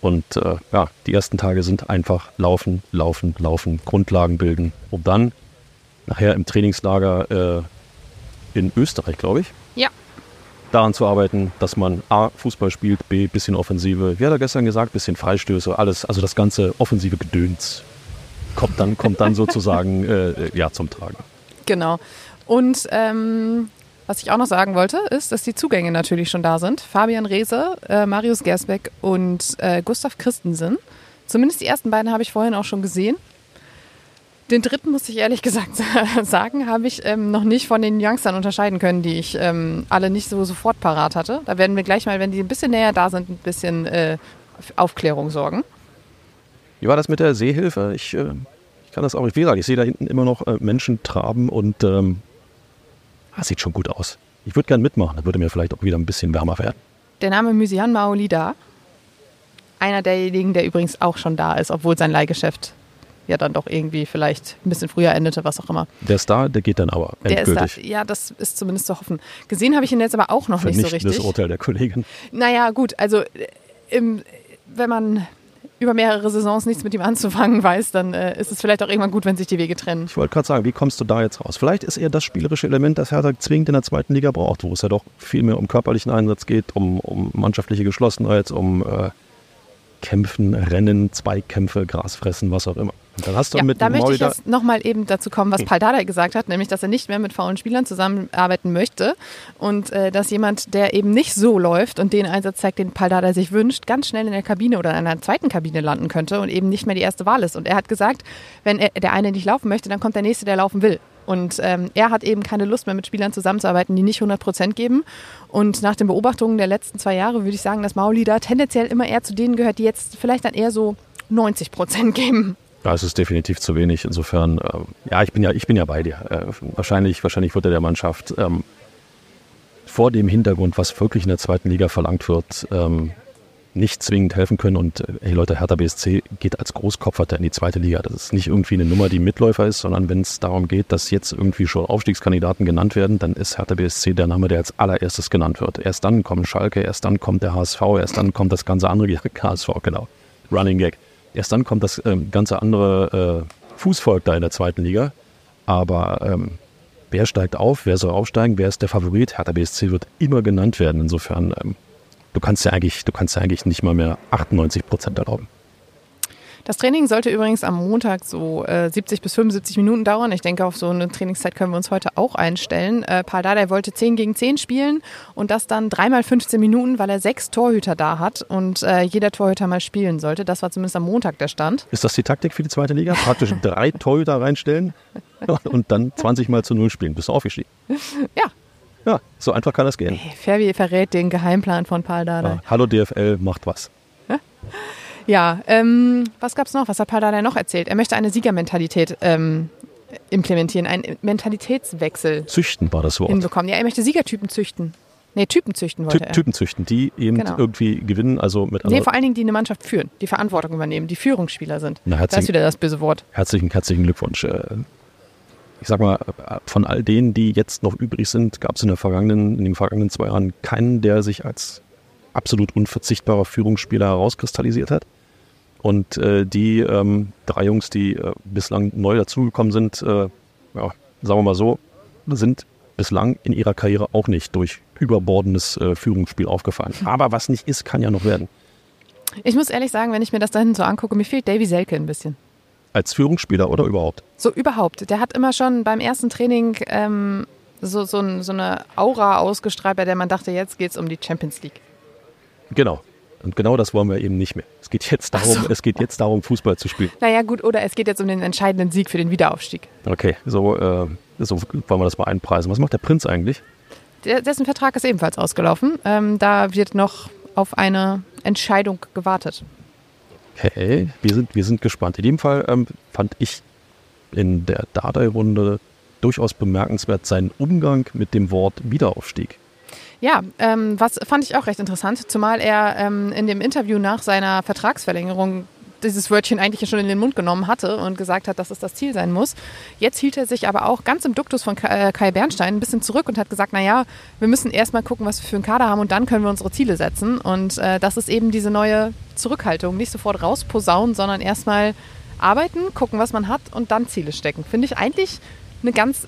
Und äh, ja, die ersten Tage sind einfach laufen, laufen, laufen, Grundlagen bilden, um dann nachher im Trainingslager äh, in Österreich, glaube ich, ja. daran zu arbeiten, dass man A, Fußball spielt, B, bisschen Offensive, wie hat er gestern gesagt, bisschen Freistöße, alles, also das ganze offensive Gedöns kommt dann, kommt dann [LAUGHS] sozusagen äh, ja, zum Tragen. Genau. Und ähm, was ich auch noch sagen wollte, ist, dass die Zugänge natürlich schon da sind. Fabian Reese, äh, Marius Gersbeck und äh, Gustav Christensen. Zumindest die ersten beiden habe ich vorhin auch schon gesehen. Den dritten, muss ich ehrlich [LAUGHS] gesagt [LAUGHS] sagen, habe ich ähm, noch nicht von den Youngstern unterscheiden können, die ich ähm, alle nicht so sofort parat hatte. Da werden wir gleich mal, wenn die ein bisschen näher da sind, ein bisschen äh, Aufklärung sorgen. Wie war das mit der Seehilfe? Ich, äh, ich kann das auch nicht sagen. Ich sehe da hinten immer noch äh, Menschen traben und ähm, das ah, sieht schon gut aus. Ich würde gerne mitmachen, dann würde mir vielleicht auch wieder ein bisschen wärmer werden. Der Name Mysian Maolida, einer derjenigen, der übrigens auch schon da ist, obwohl sein Leihgeschäft ja dann doch irgendwie vielleicht ein bisschen früher endete, was auch immer. Der ist da, der geht dann aber endgültig. Der ist da, ja, das ist zumindest zu hoffen. Gesehen habe ich ihn jetzt aber auch noch nicht so richtig. Das Urteil der Kollegin. Naja, gut, also äh, im, wenn man über mehrere Saisons nichts mit ihm anzufangen weiß, dann äh, ist es vielleicht auch irgendwann gut, wenn sich die Wege trennen. Ich wollte gerade sagen, wie kommst du da jetzt raus? Vielleicht ist eher das spielerische Element, das Hertha zwingend in der zweiten Liga braucht, wo es ja doch viel mehr um körperlichen Einsatz geht, um, um mannschaftliche Geschlossenheit, um äh, Kämpfen, Rennen, Zweikämpfe, Gras fressen, was auch immer. Und dann hast du ja, mit da möchte ich jetzt nochmal eben dazu kommen, was hm. Paul Dardai gesagt hat, nämlich, dass er nicht mehr mit faulen Spielern zusammenarbeiten möchte und äh, dass jemand, der eben nicht so läuft und den Einsatz zeigt, den Paul Dardai sich wünscht, ganz schnell in der Kabine oder in einer zweiten Kabine landen könnte und eben nicht mehr die erste Wahl ist. Und er hat gesagt, wenn er, der eine nicht laufen möchte, dann kommt der nächste, der laufen will. Und ähm, er hat eben keine Lust mehr mit Spielern zusammenzuarbeiten, die nicht 100 Prozent geben. Und nach den Beobachtungen der letzten zwei Jahre würde ich sagen, dass Mauli da tendenziell immer eher zu denen gehört, die jetzt vielleicht dann eher so 90 Prozent geben. Ja, es ist definitiv zu wenig. Insofern, äh, ja, ich bin ja, ich bin ja bei dir. Äh, wahrscheinlich, wahrscheinlich wird er der Mannschaft ähm, vor dem Hintergrund, was wirklich in der zweiten Liga verlangt wird, ähm, nicht zwingend helfen können. Und äh, hey Leute, Hertha BSC geht als Großkopferter in die zweite Liga. Das ist nicht irgendwie eine Nummer, die Mitläufer ist, sondern wenn es darum geht, dass jetzt irgendwie schon Aufstiegskandidaten genannt werden, dann ist Hertha BSC der Name, der als allererstes genannt wird. Erst dann kommen Schalke, erst dann kommt der HSV, erst dann kommt das ganze andere HSV, [LAUGHS] genau. Running Gag. Erst dann kommt das ähm, ganze andere äh, Fußvolk da in der zweiten Liga. Aber ähm, wer steigt auf, wer soll aufsteigen, wer ist der Favorit? Hertha BSC wird immer genannt werden. Insofern ähm, du kannst ja eigentlich, du kannst ja eigentlich nicht mal mehr 98 Prozent erlauben. Das Training sollte übrigens am Montag so äh, 70 bis 75 Minuten dauern. Ich denke, auf so eine Trainingszeit können wir uns heute auch einstellen. Äh, Paul Dardai wollte 10 gegen 10 spielen und das dann dreimal 15 Minuten, weil er sechs Torhüter da hat und äh, jeder Torhüter mal spielen sollte. Das war zumindest am Montag der Stand. Ist das die Taktik für die zweite Liga? Praktisch drei [LAUGHS] Torhüter reinstellen und dann 20 mal zu Null spielen. Bist du aufgestiegen? Ja, ja, so einfach kann das gehen. Hey, Ferbi verrät den Geheimplan von Paul Dardai. Ja, hallo DFL, macht was. [LAUGHS] Ja, ähm, was gab's noch? Was hat Paul Dardai noch erzählt? Er möchte eine Siegermentalität ähm, implementieren, einen Mentalitätswechsel. Züchten war das Wort. Hinbekommen. Ja, er möchte Siegertypen züchten. Nee, Typen züchten wollte Ty er. Typen züchten, die eben genau. irgendwie gewinnen, also mit Nee, vor allen Dingen, die eine Mannschaft führen, die Verantwortung übernehmen, die Führungsspieler sind. Na, das ist wieder das böse Wort. Herzlichen, herzlichen Glückwunsch. Ich sag mal, von all denen, die jetzt noch übrig sind, gab es in, in den vergangenen zwei Jahren keinen, der sich als absolut unverzichtbarer Führungsspieler herauskristallisiert hat. Und äh, die ähm, drei Jungs, die äh, bislang neu dazugekommen sind, äh, ja, sagen wir mal so, sind bislang in ihrer Karriere auch nicht durch überbordendes äh, Führungsspiel aufgefallen. [LAUGHS] Aber was nicht ist, kann ja noch werden. Ich muss ehrlich sagen, wenn ich mir das da hinten so angucke, mir fehlt Davy Selke ein bisschen. Als Führungsspieler oder überhaupt? So überhaupt. Der hat immer schon beim ersten Training ähm, so, so, so, eine Aura ausgestrahlt, bei der man dachte, jetzt geht es um die Champions League. Genau. Und genau das wollen wir eben nicht mehr. Es geht jetzt darum, so. es geht jetzt darum, Fußball zu spielen. Naja, gut, oder es geht jetzt um den entscheidenden Sieg für den Wiederaufstieg. Okay, so, äh, so wollen wir das mal einpreisen. Was macht der Prinz eigentlich? Der, dessen Vertrag ist ebenfalls ausgelaufen. Ähm, da wird noch auf eine Entscheidung gewartet. Okay, wir sind, wir sind gespannt. In dem Fall ähm, fand ich in der Dardai-Runde durchaus bemerkenswert seinen Umgang mit dem Wort Wiederaufstieg. Ja, ähm, was fand ich auch recht interessant, zumal er ähm, in dem Interview nach seiner Vertragsverlängerung dieses Wörtchen eigentlich schon in den Mund genommen hatte und gesagt hat, dass es das Ziel sein muss. Jetzt hielt er sich aber auch ganz im Duktus von äh, Kai Bernstein ein bisschen zurück und hat gesagt, naja, wir müssen erstmal gucken, was wir für einen Kader haben und dann können wir unsere Ziele setzen. Und äh, das ist eben diese neue Zurückhaltung. Nicht sofort rausposaunen, sondern erstmal arbeiten, gucken, was man hat und dann Ziele stecken. Finde ich eigentlich eine ganz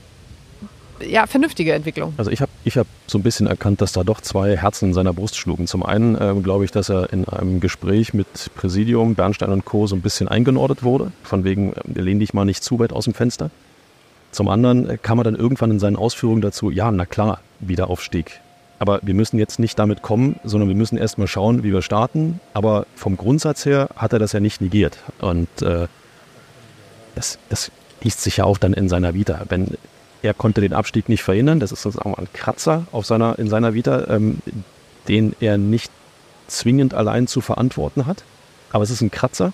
ja, vernünftige Entwicklung. Also ich habe ich hab so ein bisschen erkannt, dass da doch zwei Herzen in seiner Brust schlugen. Zum einen ähm, glaube ich, dass er in einem Gespräch mit Präsidium, Bernstein und Co. so ein bisschen eingenordet wurde. Von wegen, äh, lehn dich mal nicht zu weit aus dem Fenster. Zum anderen äh, kam er dann irgendwann in seinen Ausführungen dazu, ja, na klar, Wiederaufstieg. Aber wir müssen jetzt nicht damit kommen, sondern wir müssen erst mal schauen, wie wir starten. Aber vom Grundsatz her hat er das ja nicht negiert. Und äh, das, das liest sich ja auch dann in seiner Vita. Wenn er konnte den Abstieg nicht verhindern. Das ist sozusagen ein Kratzer auf seiner, in seiner Vita, ähm, den er nicht zwingend allein zu verantworten hat. Aber es ist ein Kratzer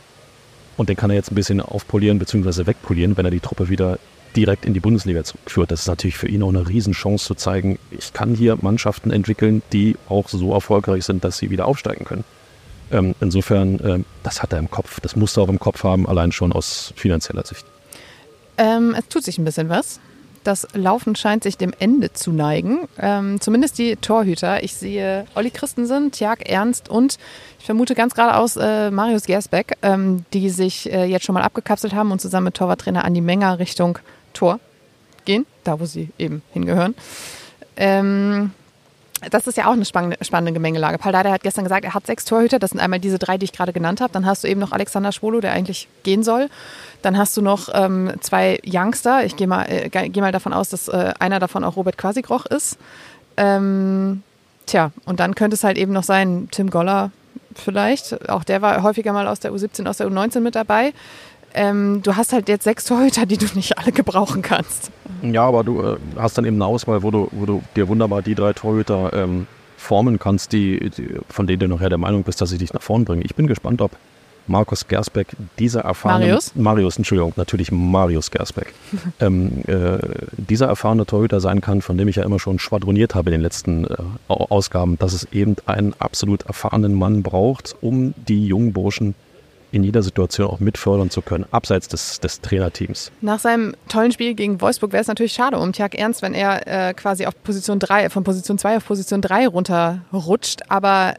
und den kann er jetzt ein bisschen aufpolieren bzw. wegpolieren, wenn er die Truppe wieder direkt in die Bundesliga führt. Das ist natürlich für ihn auch eine Riesenchance zu zeigen, ich kann hier Mannschaften entwickeln, die auch so erfolgreich sind, dass sie wieder aufsteigen können. Ähm, insofern, ähm, das hat er im Kopf. Das muss er auch im Kopf haben, allein schon aus finanzieller Sicht. Ähm, es tut sich ein bisschen was. Das Laufen scheint sich dem Ende zu neigen. Ähm, zumindest die Torhüter. Ich sehe Olli Christensen, Tjag Ernst und ich vermute ganz geradeaus äh, Marius Gersbeck, ähm, die sich äh, jetzt schon mal abgekapselt haben und zusammen mit Torwarttrainer Andi Menger Richtung Tor gehen, da wo sie eben hingehören. Ähm, das ist ja auch eine spannende, Gemengelage. Paul Dardai hat gestern gesagt, er hat sechs Torhüter. Das sind einmal diese drei, die ich gerade genannt habe. Dann hast du eben noch Alexander Schwolo, der eigentlich gehen soll. Dann hast du noch ähm, zwei Youngster. Ich gehe mal, äh, geh mal davon aus, dass äh, einer davon auch Robert Quasigroch ist. Ähm, tja, und dann könnte es halt eben noch sein, Tim Goller vielleicht. Auch der war häufiger mal aus der U17, aus der U19 mit dabei. Ähm, du hast halt jetzt sechs Torhüter, die du nicht alle gebrauchen kannst. Ja, aber du äh, hast dann eben eine Auswahl, wo du, wo du dir wunderbar die drei Torhüter ähm, formen kannst, die, die, von denen du nachher der Meinung bist, dass sie dich nach vorn bringen. Ich bin gespannt, ob Markus Gersbeck dieser erfahrene Marius? Marius, Entschuldigung, natürlich Marius Gersbeck, [LAUGHS] ähm, äh, dieser erfahrene Torhüter sein kann, von dem ich ja immer schon schwadroniert habe in den letzten äh, Ausgaben, dass es eben einen absolut erfahrenen Mann braucht, um die jungen Burschen in jeder Situation auch mitfördern zu können, abseits des, des Trainerteams. Nach seinem tollen Spiel gegen Wolfsburg wäre es natürlich schade um Tjag Ernst, wenn er äh, quasi auf Position 3, von Position 2 auf Position 3 runterrutscht. Aber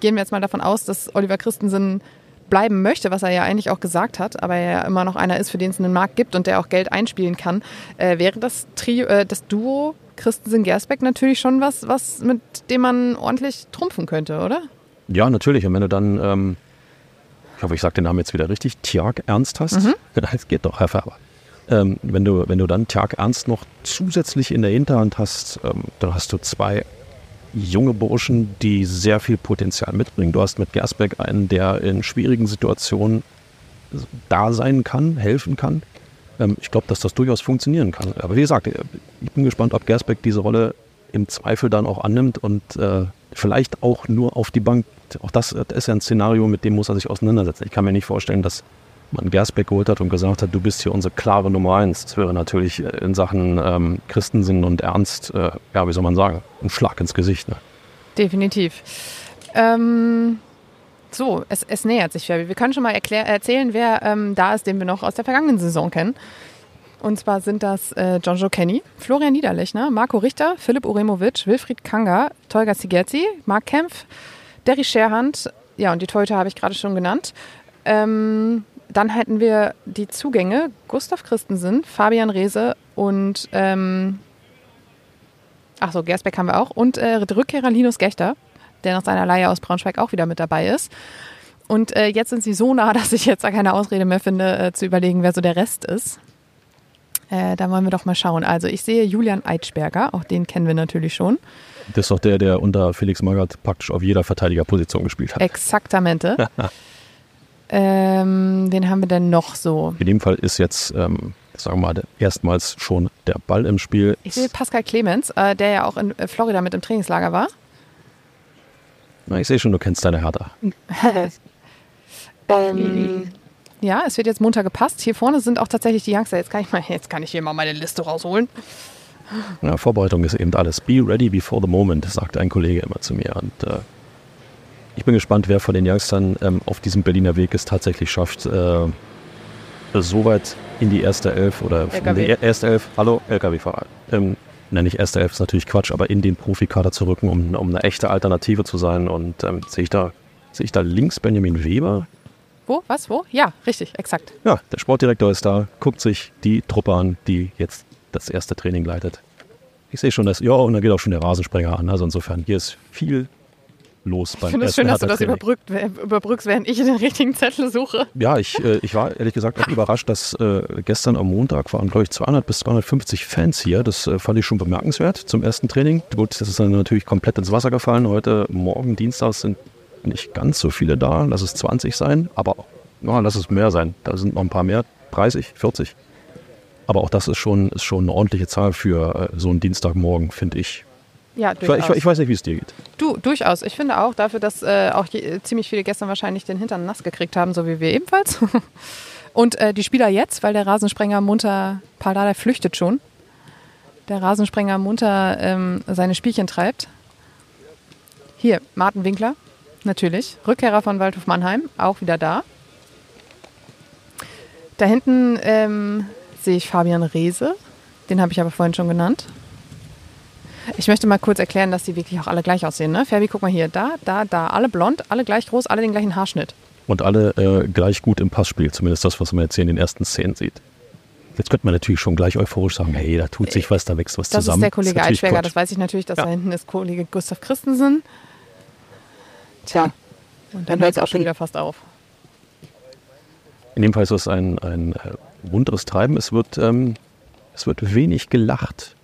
gehen wir jetzt mal davon aus, dass Oliver Christensen bleiben möchte, was er ja eigentlich auch gesagt hat, aber er ja immer noch einer ist, für den es einen Markt gibt und der auch Geld einspielen kann, äh, wäre das Trio, äh, das Duo Christensen-Gersbeck natürlich schon was, was mit dem man ordentlich trumpfen könnte, oder? Ja, natürlich. Und wenn du dann ähm, hoffe, ich sage den Namen jetzt wieder richtig, Tjag Ernst hast. Mhm. Das geht doch, Herr Färber. Ähm, wenn, du, wenn du dann Tjag Ernst noch zusätzlich in der Hinterhand hast, ähm, dann hast du zwei junge Burschen, die sehr viel Potenzial mitbringen. Du hast mit Gersbeck einen, der in schwierigen Situationen da sein kann, helfen kann. Ähm, ich glaube, dass das durchaus funktionieren kann. Aber wie gesagt, ich bin gespannt, ob Gersbeck diese Rolle im Zweifel dann auch annimmt und äh, vielleicht auch nur auf die Bank. Auch das, ist ja ein Szenario, mit dem muss er sich auseinandersetzen. Ich kann mir nicht vorstellen, dass man Gersbeck geholt hat und gesagt hat, du bist hier unsere klare Nummer eins. Das wäre natürlich äh, in Sachen ähm, Christensen und Ernst, äh, ja, wie soll man sagen, ein Schlag ins Gesicht. Ne? Definitiv. Ähm, so, es, es, nähert sich. Wir können schon mal erzählen, wer ähm, da ist, den wir noch aus der vergangenen Saison kennen. Und zwar sind das äh, John Joe Kenny, Florian Niederlechner, Marco Richter, Philipp Uremovic, Wilfried Kanga, Tolga Zigerzi, Marc Kempf, Derry Scherhand, ja, und die Torhüter habe ich gerade schon genannt. Ähm, dann hätten wir die Zugänge Gustav Christensen, Fabian Reese und ähm, ach so, Gersbeck haben wir auch und äh, Rückkehrer Linus Gechter, der nach seiner Leihe aus Braunschweig auch wieder mit dabei ist. Und äh, jetzt sind sie so nah, [LAUGHS] dass ich jetzt da keine Ausrede mehr finde, äh, zu überlegen, wer so der Rest ist. Äh, da wollen wir doch mal schauen. Also ich sehe Julian Eitschberger, auch den kennen wir natürlich schon. Das ist doch der, der unter Felix Magath praktisch auf jeder Verteidigerposition gespielt hat. Exaktamente. [LAUGHS] ähm, wen haben wir denn noch so? In dem Fall ist jetzt, ähm, sagen wir mal, erstmals schon der Ball im Spiel. Ich sehe Pascal Clemens, äh, der ja auch in äh, Florida mit im Trainingslager war. Na, ich sehe schon, du kennst deine Hertha. [LAUGHS] Ähm, ja, es wird jetzt munter gepasst. Hier vorne sind auch tatsächlich die Youngster. Jetzt kann ich, mal, jetzt kann ich hier mal meine Liste rausholen. Ja, Vorbereitung ist eben alles. Be ready before the moment, sagt ein Kollege immer zu mir. Und äh, ich bin gespannt, wer von den Youngstern ähm, auf diesem Berliner Weg es tatsächlich schafft, äh, so weit in die erste Elf oder LKW. die erste Elf, hallo, LKW-Fahrer. Ähm, nenne ich erste Elf, ist natürlich Quatsch, aber in den Profikader zu rücken, um, um eine echte Alternative zu sein. Und ähm, sehe ich da, sehe ich da links Benjamin Weber? Wo? Was? Wo? Ja, richtig, exakt. Ja, der Sportdirektor ist da, guckt sich die Truppe an, die jetzt das erste Training leitet. Ich sehe schon, dass, ja, und dann geht auch schon der Rasensprenger an. Also insofern, hier ist viel los beim Ich finde es schön, dass du das überbrückt, überbrückst, während ich den richtigen Zettel suche. Ja, ich, äh, ich war ehrlich gesagt auch [LAUGHS] überrascht, dass äh, gestern am Montag waren, glaube ich, 200 bis 250 Fans hier. Das äh, fand ich schon bemerkenswert zum ersten Training. Gut, das ist dann natürlich komplett ins Wasser gefallen. Heute Morgen, Dienstag, sind nicht ganz so viele da. Lass es 20 sein, aber ja, lass es mehr sein. Da sind noch ein paar mehr, 30, 40. Aber auch das ist schon, ist schon eine ordentliche Zahl für äh, so einen Dienstagmorgen, finde ich. Ja, durchaus. ich, ich weiß nicht, wie es dir geht. Du, durchaus. Ich finde auch dafür, dass äh, auch je, ziemlich viele gestern wahrscheinlich den Hintern nass gekriegt haben, so wie wir ebenfalls. [LAUGHS] Und äh, die Spieler jetzt, weil der Rasensprenger munter, Paldada flüchtet schon, der Rasensprenger munter ähm, seine Spielchen treibt. Hier, Martin Winkler, natürlich. Rückkehrer von Waldhof Mannheim, auch wieder da. Da hinten ähm, sehe ich Fabian Reese, den habe ich aber vorhin schon genannt. Ich möchte mal kurz erklären, dass die wirklich auch alle gleich aussehen. Ne? Fabi, guck mal hier, da, da, da, alle blond, alle gleich groß, alle den gleichen Haarschnitt. Und alle äh, gleich gut im Passspiel, zumindest das, was man jetzt hier in den ersten Szenen sieht. Jetzt könnte man natürlich schon gleich euphorisch sagen, hey, da tut sich was, da wächst was Das zusammen. ist der Kollege Eichberger, das weiß ich natürlich, dass Ja. da hinten ist Kollege Gustav Christensen. Tja, und dann hört es auch schon wieder fast auf. In dem Fall ist es ein, ein äh, munteres Treiben. Es wird, ähm, es wird wenig gelacht.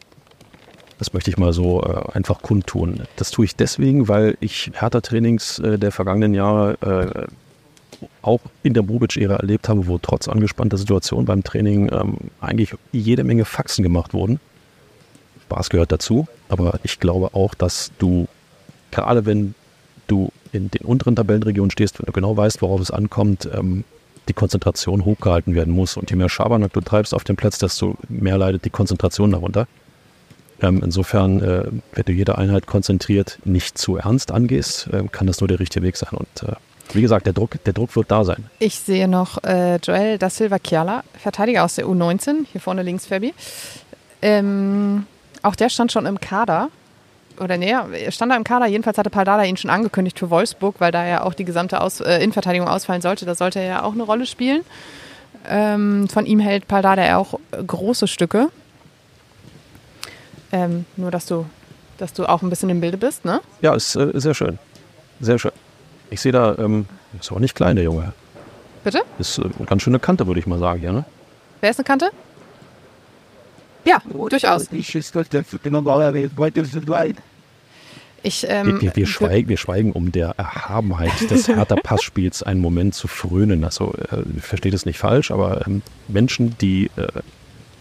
Das möchte ich mal so äh, einfach kundtun. Das tue ich deswegen, weil ich Hertha-Trainings äh, der vergangenen Jahre äh, auch in der Bobic-Ära erlebt habe, wo trotz angespannter Situation beim Training ähm, eigentlich jede Menge Faxen gemacht wurden. Spaß gehört dazu, aber ich glaube auch, dass du, gerade wenn du in den unteren Tabellenregionen stehst, wenn du genau weißt, worauf es ankommt, ähm, die Konzentration hochgehalten werden muss. Und je mehr Schabernack du treibst auf dem Platz, desto mehr leidet die Konzentration darunter. Ähm, insofern, äh, wenn du jede Einheit konzentriert nicht zu ernst angehst, äh, kann das nur der richtige Weg sein. Und äh, wie gesagt, der Druck, der Druck wird da sein. Ich sehe noch äh, Joel da Silva Chiala, Verteidiger aus der U19, hier vorne links Fabi. Ähm, auch der stand schon im Kader. Oder nee, er stand da im Kader. Jedenfalls hatte Paldada ihn schon angekündigt für Wolfsburg, weil da ja auch die gesamte Aus äh, Innenverteidigung ausfallen sollte. Da sollte er ja auch eine Rolle spielen. Ähm, von ihm hält Paldada ja auch große Stücke. Ähm, nur, dass du, dass du auch ein bisschen im Bilde bist, ne? Ja, ist äh, sehr schön. Sehr schön. Ich sehe da, ähm, ist auch nicht klein, der Junge. Bitte? Ist äh, eine ganz schöne Kante, würde ich mal sagen, hier, ne? Wer ist eine Kante? Ja, durchaus. Ich, ähm, Wir, wir, wir, schweigen, wir schweigen, um der Erhabenheit des [LAUGHS] Hertha-Passspiels einen Moment zu frönen. Also, äh, versteht es nicht falsch, aber ähm, Menschen, die äh,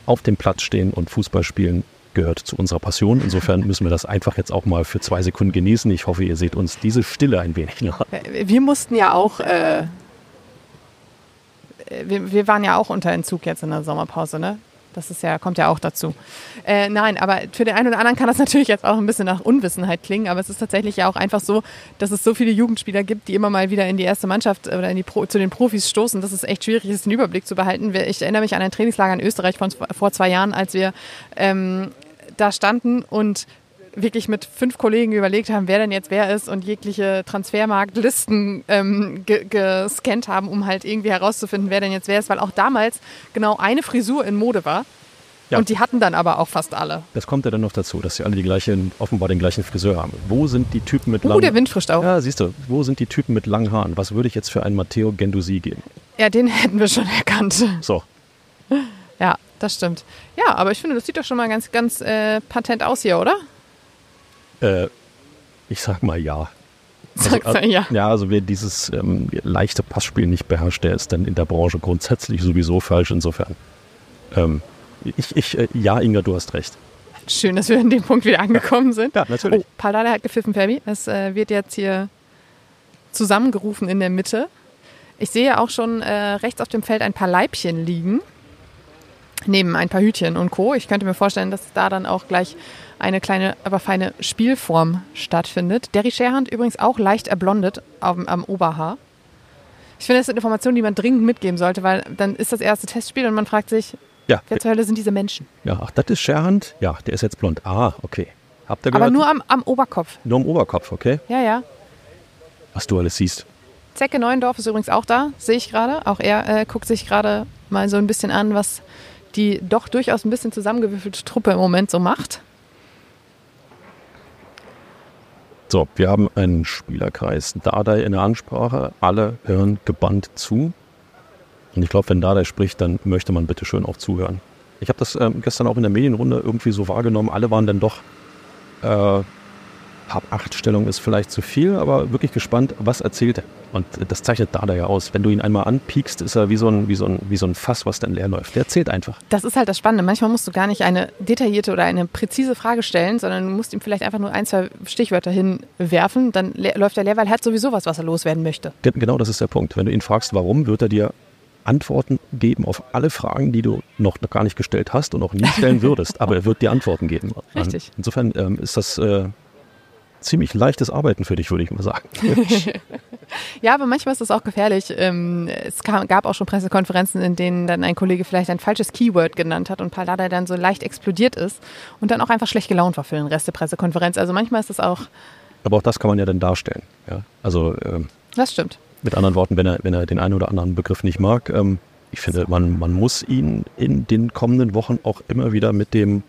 auf dem Platz stehen und Fußball spielen, gehört zu unserer Passion. Insofern müssen wir das einfach jetzt auch mal für zwei Sekunden genießen. Ich hoffe, ihr seht uns diese Stille ein wenig nach. Wir mussten ja auch, äh, wir, wir waren ja auch unter Entzug jetzt in der Sommerpause, ne? Das ist ja, kommt ja auch dazu. Äh, nein, aber für den einen oder anderen kann das [LAUGHS] natürlich jetzt auch ein bisschen nach Unwissenheit klingen, aber es ist tatsächlich ja auch einfach so, dass es so viele Jugendspieler gibt, die immer mal wieder in die erste Mannschaft oder in die Pro, zu den Profis stoßen, dass es echt schwierig ist, den Überblick zu behalten. Ich erinnere mich an ein Trainingslager in Österreich von vor zwei Jahren, als wir ähm, da standen und wirklich mit fünf Kollegen überlegt haben, wer denn jetzt wer ist und jegliche Transfermarktlisten ähm, ge gescannt haben, um halt irgendwie herauszufinden, wer denn jetzt wer ist, weil auch damals genau eine Frisur in Mode war. Ja. Und die hatten dann aber auch fast alle. Das kommt ja dann noch dazu, dass sie alle die gleichen, offenbar den gleichen Friseur haben. Wo sind die Typen mit Uh, langen der Wind frischt auch. Ja. Ja, siehst du, wo sind die Typen mit langen Haaren? Was würde ich jetzt für einen Matteo Gendusi geben? den [LAUGHS] hätten wir schon erkannt. So, Ja, das stimmt. Ja, aber ich finde, das sieht doch schon mal ganz, ganz äh, patent aus hier, oder? Äh, ich sag mal ja. Sagst also, du ja. Ja, also wer dieses ähm, leichte Passspiel nicht beherrscht, der ist dann in der Branche grundsätzlich sowieso falsch. Insofern, ähm, ich, ich äh, ja, Inga, du hast recht. Schön, dass wir an dem Punkt wieder angekommen sind. Ja, natürlich. Oh, Paldada hat gepfiffen, Fabi. Es äh, wird jetzt hier zusammengerufen in der Mitte. Ich sehe auch schon äh, rechts auf dem Feld ein paar Leibchen liegen, neben ein paar Hütchen und Co. Ich könnte mir vorstellen, dass da dann auch gleich eine kleine, aber feine Spielform stattfindet. Derry Scherhand übrigens auch leicht erblondet am, am Oberhaar. Ich finde, das sind Informationen, die man dringend mitgeben sollte, weil dann ist das erste Testspiel und man fragt sich, Ja, wer zur Hölle sind diese Menschen? ja ach, das ist Scherhand. Ja, der ist jetzt blond. Ah, okay. Habt ihr Aber gehört? nur am, am Oberkopf. nur im Oberkopf, okay? Ja, ja. Was du alles siehst. Zecke Neuendorf ist übrigens auch da, sehe ich gerade. Auch er äh, guckt sich gerade mal so ein bisschen an, was die doch durchaus ein bisschen zusammengewürfelte Truppe im Moment so macht. So, wir haben einen Spielerkreis. Dardai in der Ansprache. Alle hören gebannt zu. Und ich glaube, wenn Dardai spricht, dann möchte man bitte schön auch zuhören. Ich habe das ähm, gestern auch in der Medienrunde irgendwie so wahrgenommen. Alle waren dann doch äh, Hab acht Stellung ist vielleicht zu viel, aber wirklich gespannt, was erzählt er. Und das zeichnet Dada ja aus. Wenn du ihn einmal anpiekst, ist er wie so ein, wie so ein, wie so ein Fass, was dann leer läuft. Der erzählt einfach. Das ist halt das Spannende. Manchmal musst du gar nicht eine detaillierte oder eine präzise Frage stellen, sondern du musst ihm vielleicht einfach nur ein, zwei Stichwörter hinwerfen. Dann läuft er leer, weil er hat sowieso was, was er loswerden möchte. Ge- Genau das ist der Punkt. Wenn du ihn fragst, warum, wird er dir Antworten geben auf alle Fragen, die du noch gar nicht gestellt hast und auch nie stellen [LAUGHS] würdest. Aber er wird dir Antworten geben. Richtig. Insofern ähm, ist das äh, ziemlich leichtes Arbeiten für dich, würde ich mal sagen. [LAUGHS] Ja, aber manchmal ist das auch gefährlich. Ähm, Es gab auch schon Pressekonferenzen, in denen dann ein Kollege vielleicht ein falsches Keyword genannt hat und Pallada dann so leicht explodiert ist und dann auch einfach schlecht gelaunt war für den Rest der Pressekonferenz. Also manchmal ist das auch, Aber auch das kann man ja dann darstellen. Ja? Also ähm, das stimmt. mit anderen Worten, wenn er, wenn er den einen oder anderen Begriff nicht mag, ähm, ich finde, man, man muss ihn in den kommenden Wochen auch immer wieder mit dem,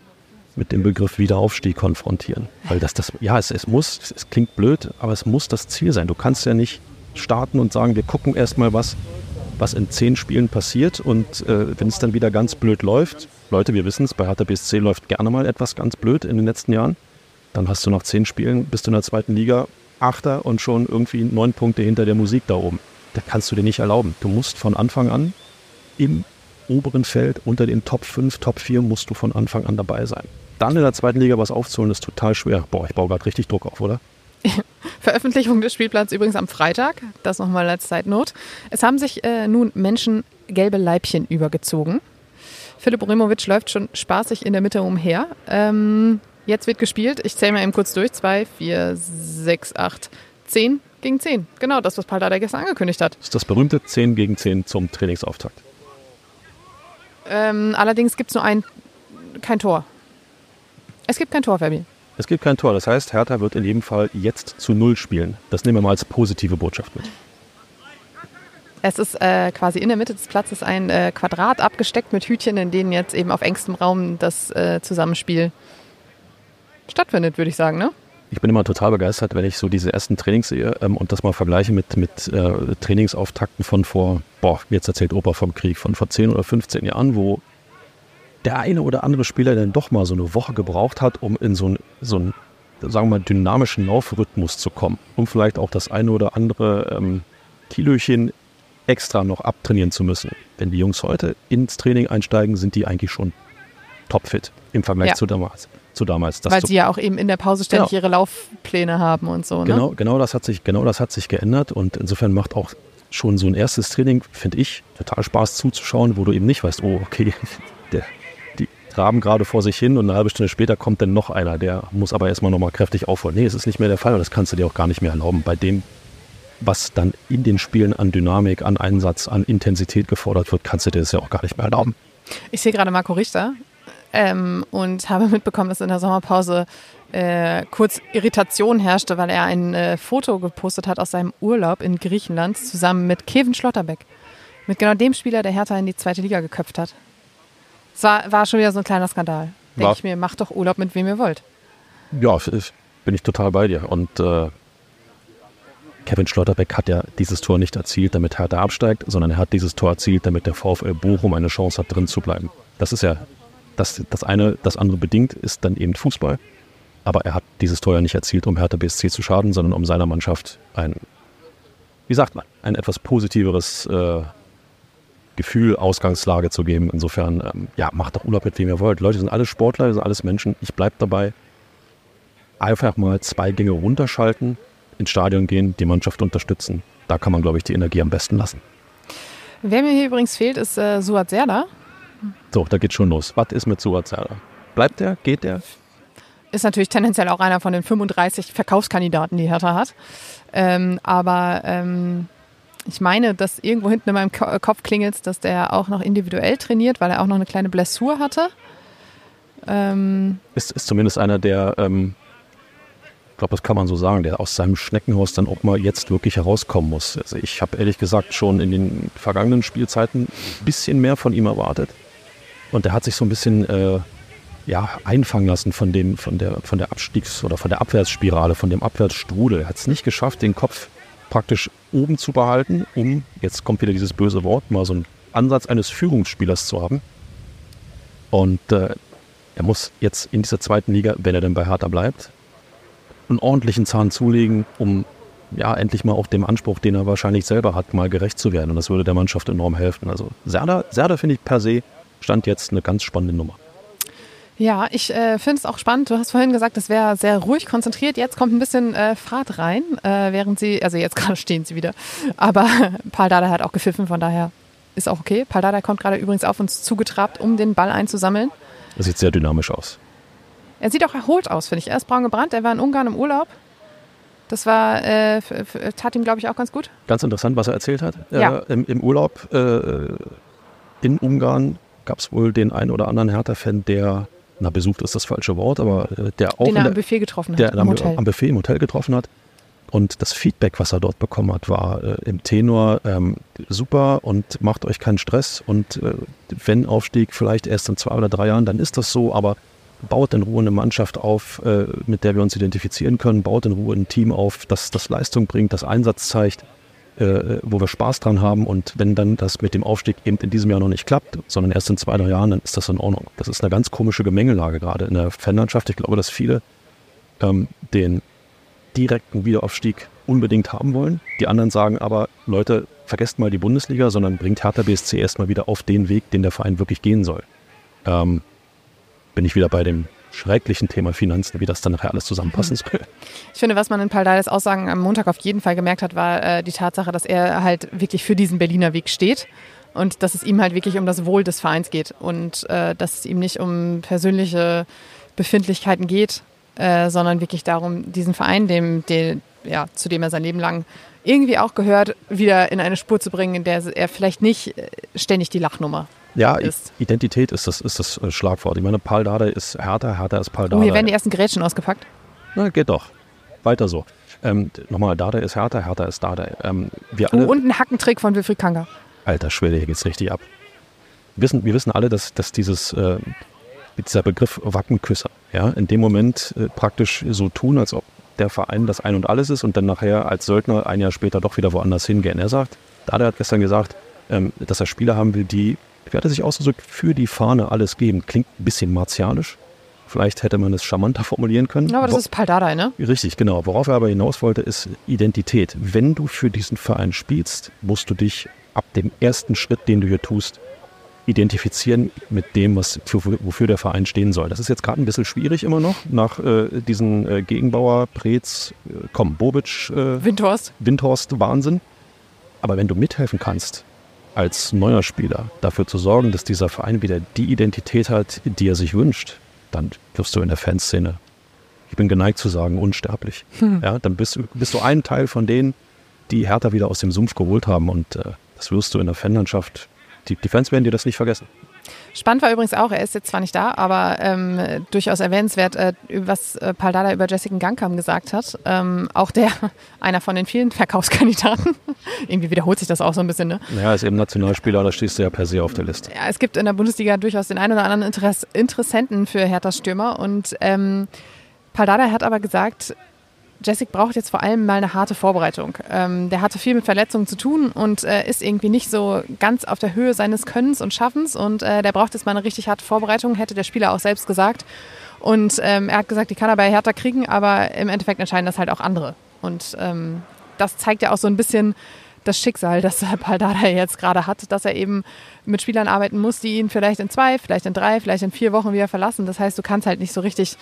mit dem Begriff Wiederaufstieg konfrontieren. Weil das, das ja, es, es muss, es, es klingt blöd, aber es muss das Ziel sein. Du kannst ja nicht starten und sagen, wir gucken erstmal, was, was in zehn Spielen passiert und äh, wenn es dann wieder ganz blöd läuft, Leute, wir wissen es, bei Hertha BSC läuft gerne mal etwas ganz blöd in den letzten Jahren, dann hast du nach zehn Spielen, bist du in der zweiten Liga Achter und schon irgendwie neun Punkte hinter der Musik da oben. Das kannst du dir nicht erlauben. Du musst von Anfang an im oberen Feld, unter den Top 5, Top 4 musst du von Anfang an dabei sein. Dann in der zweiten Liga was aufzuholen, ist total schwer. Boah, ich baue gerade richtig Druck auf, oder? [LAUGHS] Veröffentlichung des Spielplans übrigens am Freitag. Das nochmal als Zeitnot. Es haben sich äh, nun Menschen gelbe Leibchen übergezogen. Philipp Rimovic läuft schon spaßig in der Mitte umher. Ähm, jetzt wird gespielt. Ich zähle mal eben kurz durch. Zwei, vier, sechs, acht, zehn gegen zehn. Genau das, was Paldada gestern angekündigt hat. Das ist das berühmte 10 gegen 10 zum Trainingsauftakt. Ähm, allerdings gibt es nur ein, kein Tor. Es gibt kein Tor, Fabi. Es gibt kein Tor. Das heißt, Hertha wird in jedem Fall jetzt zu Null spielen. Das nehmen wir mal als positive Botschaft mit. Es ist äh, quasi in der Mitte des Platzes ein äh, Quadrat abgesteckt mit Hütchen, in denen jetzt eben auf engstem Raum das äh, Zusammenspiel stattfindet, würde ich sagen. Ne? Ich bin immer total begeistert, wenn ich so diese ersten Trainings sehe ähm, und das mal vergleiche mit, mit äh, Trainingsauftakten von vor, boah, jetzt erzählt Opa vom Krieg, von vor 10 oder 15 Jahren, wo der eine oder andere Spieler dann doch mal so eine Woche gebraucht hat, um in so einen, so einen sagen wir mal, dynamischen Laufrhythmus zu kommen, um vielleicht auch das eine oder andere ähm, Kilochen extra noch abtrainieren zu müssen. Wenn die Jungs heute ins Training einsteigen, sind die eigentlich schon topfit im Vergleich Ja. zu damals. Zu damals. Weil sie ja auch eben in der Pause ständig Genau. ihre Laufpläne haben und so. Ne? Genau, genau das hat sich, genau das hat sich geändert und insofern macht auch schon so ein erstes Training, finde ich, total Spaß zuzuschauen, wo du eben nicht weißt, oh, okay, [LAUGHS] der, die traben gerade vor sich hin und eine halbe Stunde später kommt dann noch einer, der muss aber erstmal nochmal kräftig aufholen. Nee, es ist nicht mehr der Fall und das kannst du dir auch gar nicht mehr erlauben. Bei dem, was dann in den Spielen an Dynamik, an Einsatz, an Intensität gefordert wird, kannst du dir das ja auch gar nicht mehr erlauben. Ich sehe gerade Marco Richter ähm, und habe mitbekommen, dass in der Sommerpause äh, kurz Irritation herrschte, weil er ein äh, Foto gepostet hat aus seinem Urlaub in Griechenland zusammen mit Kevin Schlotterbeck. Mit genau dem Spieler, der Hertha in die zweite Liga geköpft hat. Es war, war schon wieder so ein kleiner Skandal. Denke ich mir, macht doch Urlaub mit wem ihr wollt. Ja, ich- bin ich total bei dir. Und äh, Kevin Schlotterbeck hat ja dieses Tor nicht erzielt, damit Hertha absteigt, sondern er hat dieses Tor erzielt, damit der VfL Bochum eine Chance hat, drin zu bleiben. Das ist ja das, das eine, das andere bedingt ist dann eben Fußball. Aber er hat dieses Tor ja nicht erzielt, um Hertha BSC zu schaden, sondern um seiner Mannschaft ein, wie sagt man, ein etwas positiveres äh, Gefühl, Ausgangslage zu geben. Insofern, ähm, ja, macht doch Urlaub mit wem ihr wollt. Leute sind alle Sportler, sind alles Menschen. Ich bleib dabei einfach mal zwei Gänge runterschalten, ins Stadion gehen, die Mannschaft unterstützen. Da kann man, glaube ich, die Energie am besten lassen. Wer mir hier übrigens fehlt, ist äh, Suat Serdar. So, da geht's schon los. Was ist mit Suat Serdar? Bleibt der? Geht der? Ist natürlich tendenziell auch einer von den 35 Verkaufskandidaten, die Hertha hat. Ähm, aber ähm, ich meine, dass irgendwo hinten in meinem Ko Kopf klingelt, dass der auch noch individuell trainiert, weil er auch noch eine kleine Blessur hatte. Ähm ist, ist zumindest einer, der, ähm, ich glaube, das kann man so sagen, der aus seinem Schneckenhaus dann auch mal jetzt wirklich herauskommen muss. Also ich habe ehrlich gesagt schon in den vergangenen Spielzeiten ein bisschen mehr von ihm erwartet. Und der hat sich so ein bisschen äh, ja, einfangen lassen von, den, von, der, von der Abstiegs- oder von der Abwärtsspirale, von dem Abwärtsstrudel. Er hat es nicht geschafft, den Kopf praktisch oben zu behalten, um, jetzt kommt wieder dieses böse Wort, mal so einen Ansatz eines Führungsspielers zu haben. Und äh, er muss jetzt in dieser zweiten Liga, wenn er denn bei Hertha bleibt, einen ordentlichen Zahn zulegen, um ja endlich mal auch dem Anspruch, den er wahrscheinlich selber hat, mal gerecht zu werden. Und das würde der Mannschaft enorm helfen. Also Serda, Serda finde ich per se stand jetzt eine ganz spannende Nummer. Ja, ich äh, finde es auch spannend. Du hast vorhin gesagt, es wäre sehr ruhig konzentriert. Jetzt kommt ein bisschen äh, Fahrt rein, äh, während sie, also jetzt [LAUGHS] gerade stehen sie wieder. Aber [LAUGHS] Paul Dada hat auch gepfiffen, von daher ist auch okay. Paul Dada kommt gerade übrigens auf uns zugetrabt, um den Ball einzusammeln. Das sieht sehr dynamisch aus. Er sieht auch erholt aus, finde ich. Er ist braun gebrannt. Er war in Ungarn im Urlaub. Das war, äh, tat ihm, glaube ich, auch ganz gut. Ganz interessant, was er erzählt hat. Ja. Im, Im, Urlaub äh, in Ungarn gab es wohl den einen oder anderen Hertha-Fan, der na, besucht ist das falsche Wort, aber äh, der auch. Den er am Buffet getroffen hat. Der am, am, Buffet im Hotel getroffen hat. Und das Feedback, was er dort bekommen hat, war äh, im Tenor ähm, super und macht euch keinen Stress. Und äh, wenn Aufstieg vielleicht erst in zwei oder drei Jahren, dann ist das so, aber baut in Ruhe eine Mannschaft auf, äh, mit der wir uns identifizieren können, baut in Ruhe ein Team auf, das, das Leistung bringt, das Einsatz zeigt äh, wo wir Spaß dran haben. Und wenn dann das mit dem Aufstieg eben in diesem Jahr noch nicht klappt, sondern erst in zwei, drei Jahren, dann ist das in Ordnung. Das ist eine ganz komische Gemengelage gerade in der Fanlandschaft. Ich glaube, dass viele ähm, den direkten Wiederaufstieg unbedingt haben wollen. Die anderen sagen aber, Leute, vergesst mal die Bundesliga, sondern bringt Hertha BSC erstmal wieder auf den Weg, den der Verein wirklich gehen soll. Ähm, bin ich wieder bei dem schrecklichen Thema Finanzen, wie das dann nachher alles zusammenpassen soll. Ich finde, was man in Paldades Aussagen am Montag auf jeden Fall gemerkt hat, war äh, die Tatsache, dass er halt wirklich für diesen Berliner Weg steht und dass es ihm halt wirklich um das Wohl des Vereins geht und äh, dass es ihm nicht um persönliche Befindlichkeiten geht, äh, sondern wirklich darum, diesen Verein, dem, dem, ja, zu dem er sein Leben lang irgendwie auch gehört, wieder in eine Spur zu bringen, in der er vielleicht nicht äh, ständig die Lachnummer ja, ist. Identität ist das, ist das äh, Schlagwort. Ich meine, Paul Dada ist härter, härter ist Paul Dada. Oh, hier werden die ersten Gerätschen ausgepackt. Na, geht doch. Weiter so. Ähm, nochmal, Dada ist härter, härter ist Dada. Ähm, wir alle, oh, und ein Hackentrick von Wilfried Kanga. Alter Schwede, hier geht's richtig ab. Wir wissen, wir wissen alle, dass, dass dieses, äh, dieser Begriff Wackenküsser, ja, in dem Moment äh, praktisch so tun, als ob der Verein das Ein und Alles ist und dann nachher als Söldner ein Jahr später doch wieder woanders hingehen. Er sagt, Dada hat gestern gesagt, ähm, dass er Spieler haben will, die er sich ausgedrückt, für die Fahne alles geben. Klingt ein bisschen martialisch. Vielleicht hätte man es charmanter formulieren können. Ja, aber das Wo ist Paldadei, ne? Richtig, genau. Worauf er aber hinaus wollte, ist Identität. Wenn du für diesen Verein spielst, musst du dich ab dem ersten Schritt, den du hier tust, identifizieren mit dem, was für, wofür der Verein stehen soll. Das ist jetzt gerade ein bisschen schwierig immer noch, nach äh, diesen äh, Gegenbauer, Preetz, äh, komm, Bobic, äh, Windhorst. Windhorst, Wahnsinn. Aber wenn du mithelfen kannst, als neuer Spieler dafür zu sorgen, dass dieser Verein wieder die Identität hat, die er sich wünscht, dann wirst du in der Fanszene, ich bin geneigt zu sagen, unsterblich. Hm. Ja, dann bist, bist, du ein Teil von denen, die Hertha wieder aus dem Sumpf geholt haben und äh, das wirst du in der Fanlandschaft, die, die Fans werden dir das nicht vergessen. Spannend war übrigens auch, er ist jetzt zwar nicht da, aber ähm, durchaus erwähnenswert, äh, was äh, Paldada über Jessica Gangkam gesagt hat. Ähm, auch der, [LAUGHS] einer von den vielen Verkaufskandidaten. [LAUGHS] Irgendwie wiederholt sich das auch so ein bisschen, ne? Naja, ist eben Nationalspieler, da stehst du ja per se auf der Liste. Ja, es gibt in der Bundesliga durchaus den einen oder anderen Interess Interessenten für Herthas Stürmer und ähm, Paldada hat aber gesagt, Jessic braucht jetzt vor allem mal eine harte Vorbereitung. Ähm, der hatte viel mit Verletzungen zu tun und äh, ist irgendwie nicht so ganz auf der Höhe seines Könnens und Schaffens und äh, der braucht jetzt mal eine richtig harte Vorbereitung, hätte der Spieler auch selbst gesagt. Und ähm, er hat gesagt, die kann er bei Hertha kriegen, aber im Endeffekt entscheiden das halt auch andere. Und ähm, das zeigt ja auch so ein bisschen das Schicksal, das [LAUGHS] Paldada jetzt gerade hat, dass er eben mit Spielern arbeiten muss, die ihn vielleicht in zwei, vielleicht in drei, vielleicht in vier Wochen wieder verlassen. Das heißt, du kannst halt nicht so richtig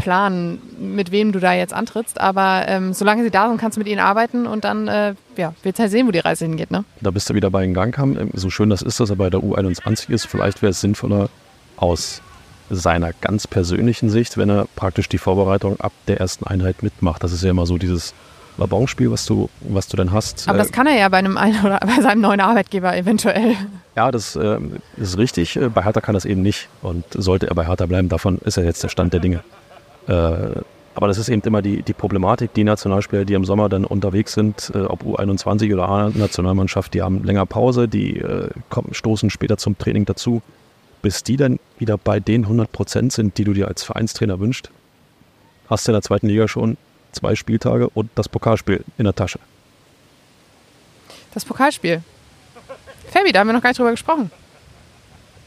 Plan, mit wem du da jetzt antrittst. Aber ähm, solange sie da sind, kannst du mit ihnen arbeiten und dann äh, ja, willst halt sehen, wo die Reise hingeht. Ne? Da bist du wieder bei den Gangkamm. Ähm, so schön das ist, dass er bei der U21 ist. Vielleicht wäre es sinnvoller aus seiner ganz persönlichen Sicht, wenn er praktisch die Vorbereitung ab der ersten Einheit mitmacht. Das ist ja immer so dieses Wabonspiel, was du, was du denn hast. Aber das kann er ja bei einem oder [LAUGHS] bei seinem neuen Arbeitgeber eventuell. Ja, das äh, ist richtig. Bei Hertha kann das eben nicht. Und sollte er bei Hertha bleiben, davon ist ja jetzt der Stand der Dinge. Äh, aber das ist eben immer die, die Problematik, die Nationalspieler, die im Sommer dann unterwegs sind, äh, ob U21 oder A-Nationalmannschaft, die haben länger Pause, die äh, kommen, stoßen später zum Training dazu. Bis die dann wieder bei den 100 Prozent sind, die du dir als Vereinstrainer wünschst, hast du in der zweiten Liga schon zwei Spieltage und das Pokalspiel in der Tasche. Das Pokalspiel. Fabi, da haben wir noch gar nicht drüber gesprochen.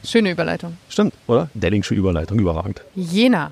Schöne Überleitung. Stimmt, oder? Dellingsche Überleitung, überragend. Jena.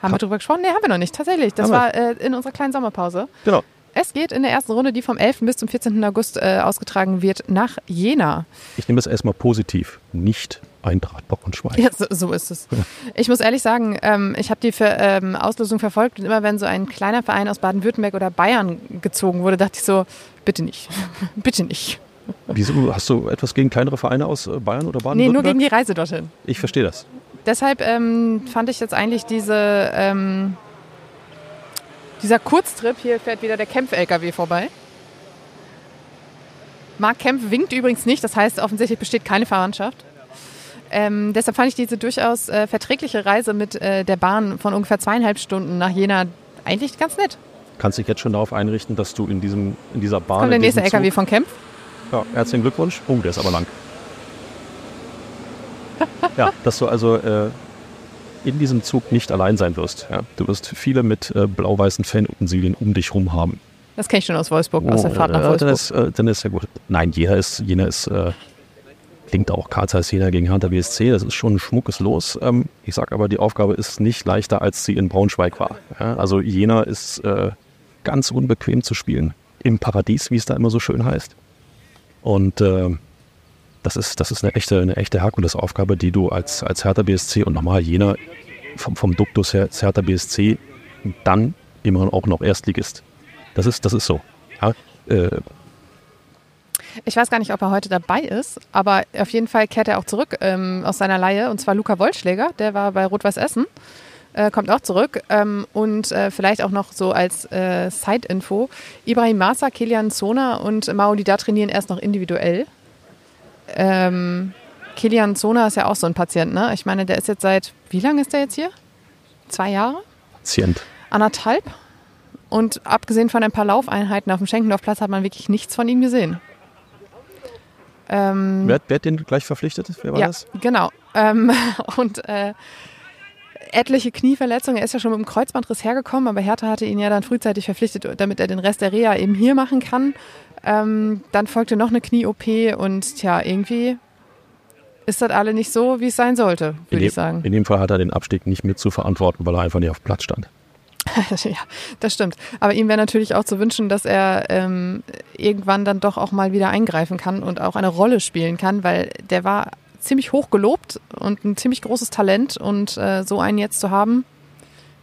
Haben wir drüber gesprochen? Nee, haben wir noch nicht. Tatsächlich. Das Haben war äh, in unserer kleinen Sommerpause. Genau. Es geht in der ersten Runde, die vom 11. bis zum 14. August äh, ausgetragen wird, nach Jena. Ich nehme das erstmal positiv. Nicht Eintracht Braunschweig. Ja, so, so ist es. [LAUGHS] Ich muss ehrlich sagen, ähm, ich habe die für, ähm, Auslosung verfolgt und immer wenn so ein kleiner Verein aus Baden-Württemberg oder Bayern gezogen wurde, dachte ich so, bitte nicht. [LAUGHS] bitte nicht. Wieso? Hast du etwas gegen kleinere Vereine aus äh, Bayern oder Baden-Württemberg? Nee, nur gegen die Reise dorthin. Ich verstehe das. Deshalb ähm, fand ich jetzt eigentlich diese, ähm, dieser Kurztrip, hier fährt wieder der Kempf-LKW vorbei. Marc Kempf winkt übrigens nicht, das heißt offensichtlich besteht keine Verwandtschaft. Ähm, deshalb fand ich diese durchaus äh, verträgliche Reise mit äh, der Bahn von ungefähr zweieinhalb Stunden nach Jena eigentlich ganz nett. Kannst dich jetzt schon darauf einrichten, dass du in, diesem, in dieser Bahn. Kommt der nächste diesem LKW Zug- von Kempf? Ja, herzlichen Glückwunsch. Oh, der ist aber lang. Ja, dass du also äh, in diesem Zug nicht allein sein wirst. Ja. Du wirst viele mit äh, blau-weißen Fanutensilien um dich rum haben. Das kenne ich schon aus Wolfsburg, aus der Fahrt nach äh, dann, Wolfsburg. ist, äh, dann ist ja gut. Nein, Jena ist, Jena ist äh, klingt auch Karl Zeiss Jena gegen Hertha BSC. Das ist schon ein schmuckes Los. Ähm, ich sage aber, die Aufgabe ist nicht leichter, als sie in Braunschweig war. Ja, also Jena ist äh, ganz unbequem zu spielen. Im Paradies, wie es da immer so schön heißt. Und äh, das ist, das ist eine echte, eine echte Herkulesaufgabe, die du als, als Hertha BSC und nochmal Jena vom, vom Duktus her Hertha BSC dann immer auch noch Erstligist. Das ist, das ist so. Ja, äh, Ich weiß gar nicht, ob er heute dabei ist, aber auf jeden Fall kehrt er auch zurück ähm, aus seiner Laie. Und zwar Luca Wollschläger, der war bei Rot-Weiß Essen, äh, kommt auch zurück. Ähm, und äh, vielleicht auch noch so als äh, Side-Info: Ibrahim Masa, Kilian Zona und Maolida trainieren erst noch individuell. Ähm, Kilian Zona ist ja auch so ein Patient, ne? Ich meine, der ist jetzt seit, wie lange ist der jetzt hier? Zwei Jahre? Patient. Anderthalb? Und abgesehen von ein paar Laufeinheiten auf dem Schenkendorfplatz hat man wirklich nichts von ihm gesehen. Ähm, Wer, wer hat den gleich verpflichtet? Wer war ja, das? genau. Ähm, [LAUGHS] und äh, etliche Knieverletzungen. Er ist ja schon mit dem Kreuzbandriss hergekommen, aber Hertha hatte ihn ja dann frühzeitig verpflichtet, damit er den Rest der Reha eben hier machen kann. Ähm, dann folgte noch eine Knie-OP und tja, irgendwie ist das alle nicht so, wie es sein sollte, würde ich sagen. in dem Fall hat er den Abstieg nicht mit zu verantworten, weil er einfach nicht auf Platz stand. [LAUGHS] ja, das stimmt. Aber ihm wäre natürlich auch zu wünschen, dass er ähm, irgendwann dann doch auch mal wieder eingreifen kann und auch eine Rolle spielen kann, weil der war ziemlich hoch gelobt und ein ziemlich großes Talent und äh, so einen jetzt zu haben,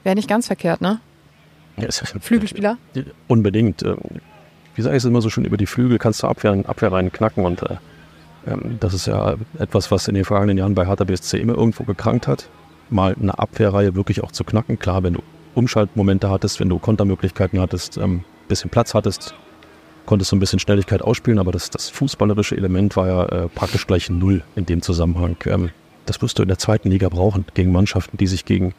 wäre nicht ganz verkehrt, ne? Ja, Flügelspieler? Unbedingt. Wie sage ich es immer so schön, über die Flügel kannst du Abwehr, Abwehr rein knacken und äh, ähm, das ist ja etwas, was in den vergangenen Jahren bei Hertha BSC immer irgendwo gekrankt hat. Mal eine Abwehrreihe wirklich auch zu knacken. Klar, wenn du Umschaltmomente hattest, wenn du Kontermöglichkeiten hattest, ähm, bisschen Platz hattest, konntest du ein bisschen Schnelligkeit ausspielen, aber das, das fußballerische Element war ja äh, praktisch gleich null in dem Zusammenhang. Ähm, das wirst du in der zweiten Liga brauchen, gegen Mannschaften, die sich gegen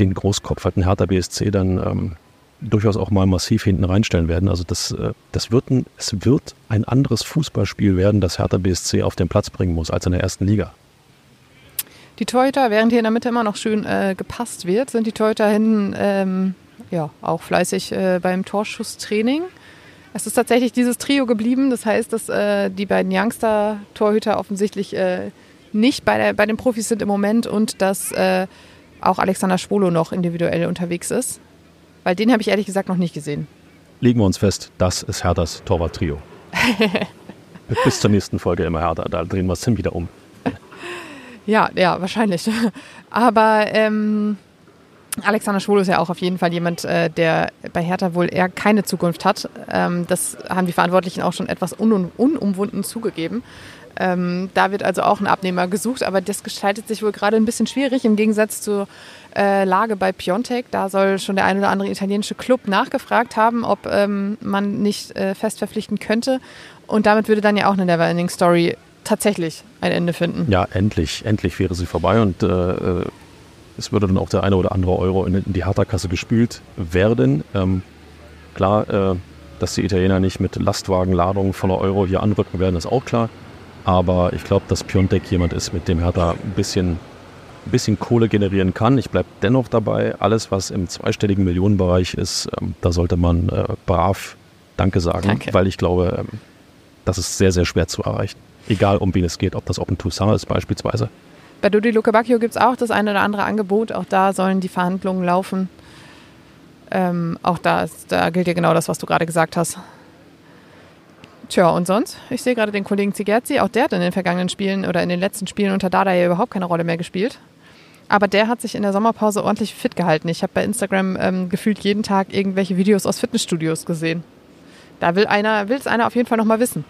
den Großkopf, halt ein Hertha BSC, dann ähm, durchaus auch mal massiv hinten reinstellen werden. Also das, äh, das wird ein, es wird ein anderes Fußballspiel werden, das Hertha BSC auf den Platz bringen muss, als in der ersten Liga. Die Torhüter, während hier in der Mitte immer noch schön äh, gepasst wird, sind die Torhüter hinten ähm, ja, auch fleißig äh, beim Torschusstraining. Es ist tatsächlich dieses Trio geblieben. Das heißt, dass äh, die beiden Youngster-Torhüter offensichtlich äh, nicht bei, der, bei den Profis sind im Moment und dass äh, auch Alexander Schwolo noch individuell unterwegs ist. Weil den habe ich ehrlich gesagt noch nicht gesehen. Legen wir uns fest, das ist Herthas Torwart-Trio. [LAUGHS] Bis zur nächsten Folge immer Hertha, da drehen wir es dann wieder um. Ja, ja, wahrscheinlich. Aber ähm, Alexander Schwolo ist ja auch auf jeden Fall jemand, äh, der bei Hertha wohl eher keine Zukunft hat. Ähm, das haben die Verantwortlichen auch schon etwas un unumwunden zugegeben. Ähm, da wird also auch ein Abnehmer gesucht, aber das gestaltet sich wohl gerade ein bisschen schwierig im Gegensatz zur äh, Lage bei Piontek. Da soll schon der ein oder andere italienische Club nachgefragt haben, ob ähm, man nicht äh, fest verpflichten könnte. Und damit würde dann ja auch eine Neverending Story tatsächlich ein Ende finden. Ja, endlich, endlich wäre sie vorbei und äh, äh es würde dann auch der eine oder andere Euro in, in die Hertha-Kasse gespült werden. Ähm, klar, äh, dass die Italiener nicht mit Lastwagenladungen voller Euro hier anrücken werden, ist auch klar. Aber ich glaube, dass Piontek jemand ist, mit dem Hertha ein bisschen, ein bisschen Kohle generieren kann. Ich bleibe dennoch dabei, alles, was im zweistelligen Millionenbereich ist, ähm, da sollte man äh, brav Danke sagen, Danke. weil ich glaube, ähm, das ist sehr, sehr schwer zu erreichen. Egal, um wen es geht, ob das Open Toussaint ist beispielsweise. Bei Dodi Luca Bacchio gibt es auch das eine oder andere Angebot. Auch da sollen die Verhandlungen laufen. Ähm, auch da, ist, da gilt ja genau das, was du gerade gesagt hast. Tja, und sonst? Ich sehe gerade den Kollegen Zigerzi. Auch der hat in den vergangenen Spielen oder in den letzten Spielen unter Dada ja überhaupt keine Rolle mehr gespielt. Aber der hat sich in der Sommerpause ordentlich fit gehalten. Ich habe bei Instagram ähm, gefühlt jeden Tag irgendwelche Videos aus Fitnessstudios gesehen. Da will einer, will es einer auf jeden Fall nochmal wissen.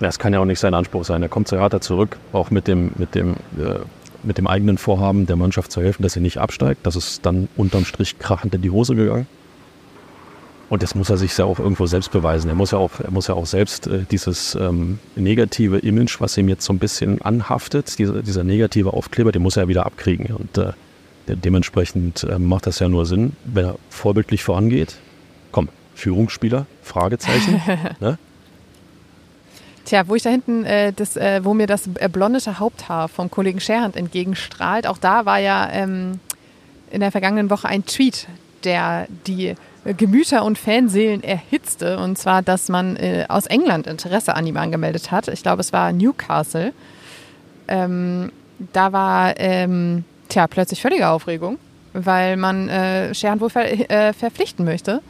Das kann ja auch nicht sein Anspruch sein. Er kommt zu Hertha zurück, auch mit dem, mit dem, äh, mit dem eigenen Vorhaben, der Mannschaft zu helfen, dass sie nicht absteigt. Das ist dann unterm Strich krachend in die Hose gegangen. Und das muss er sich ja auch irgendwo selbst beweisen. Er muss ja auch, er muss ja auch selbst äh, dieses ähm, negative Image, was ihm jetzt so ein bisschen anhaftet, dieser, dieser negative Aufkleber, den muss er ja wieder abkriegen. Und äh, dementsprechend äh, macht das ja nur Sinn, wenn er vorbildlich vorangeht. Komm, Führungsspieler? Fragezeichen. [LAUGHS] ne? Tja, wo ich da hinten, äh, das, äh, wo mir das äh, blondete Haupthaar vom Kollegen Scherhand entgegenstrahlt, auch da war ja ähm, in der vergangenen Woche ein Tweet, der die Gemüter und Fanseelen erhitzte. Und zwar, dass man äh, aus England Interesse an ihm angemeldet hat. Ich glaube, es war Newcastle. Ähm, da war ähm, tja, plötzlich völlige Aufregung, weil man äh, Scherhand wohl ver äh, verpflichten möchte.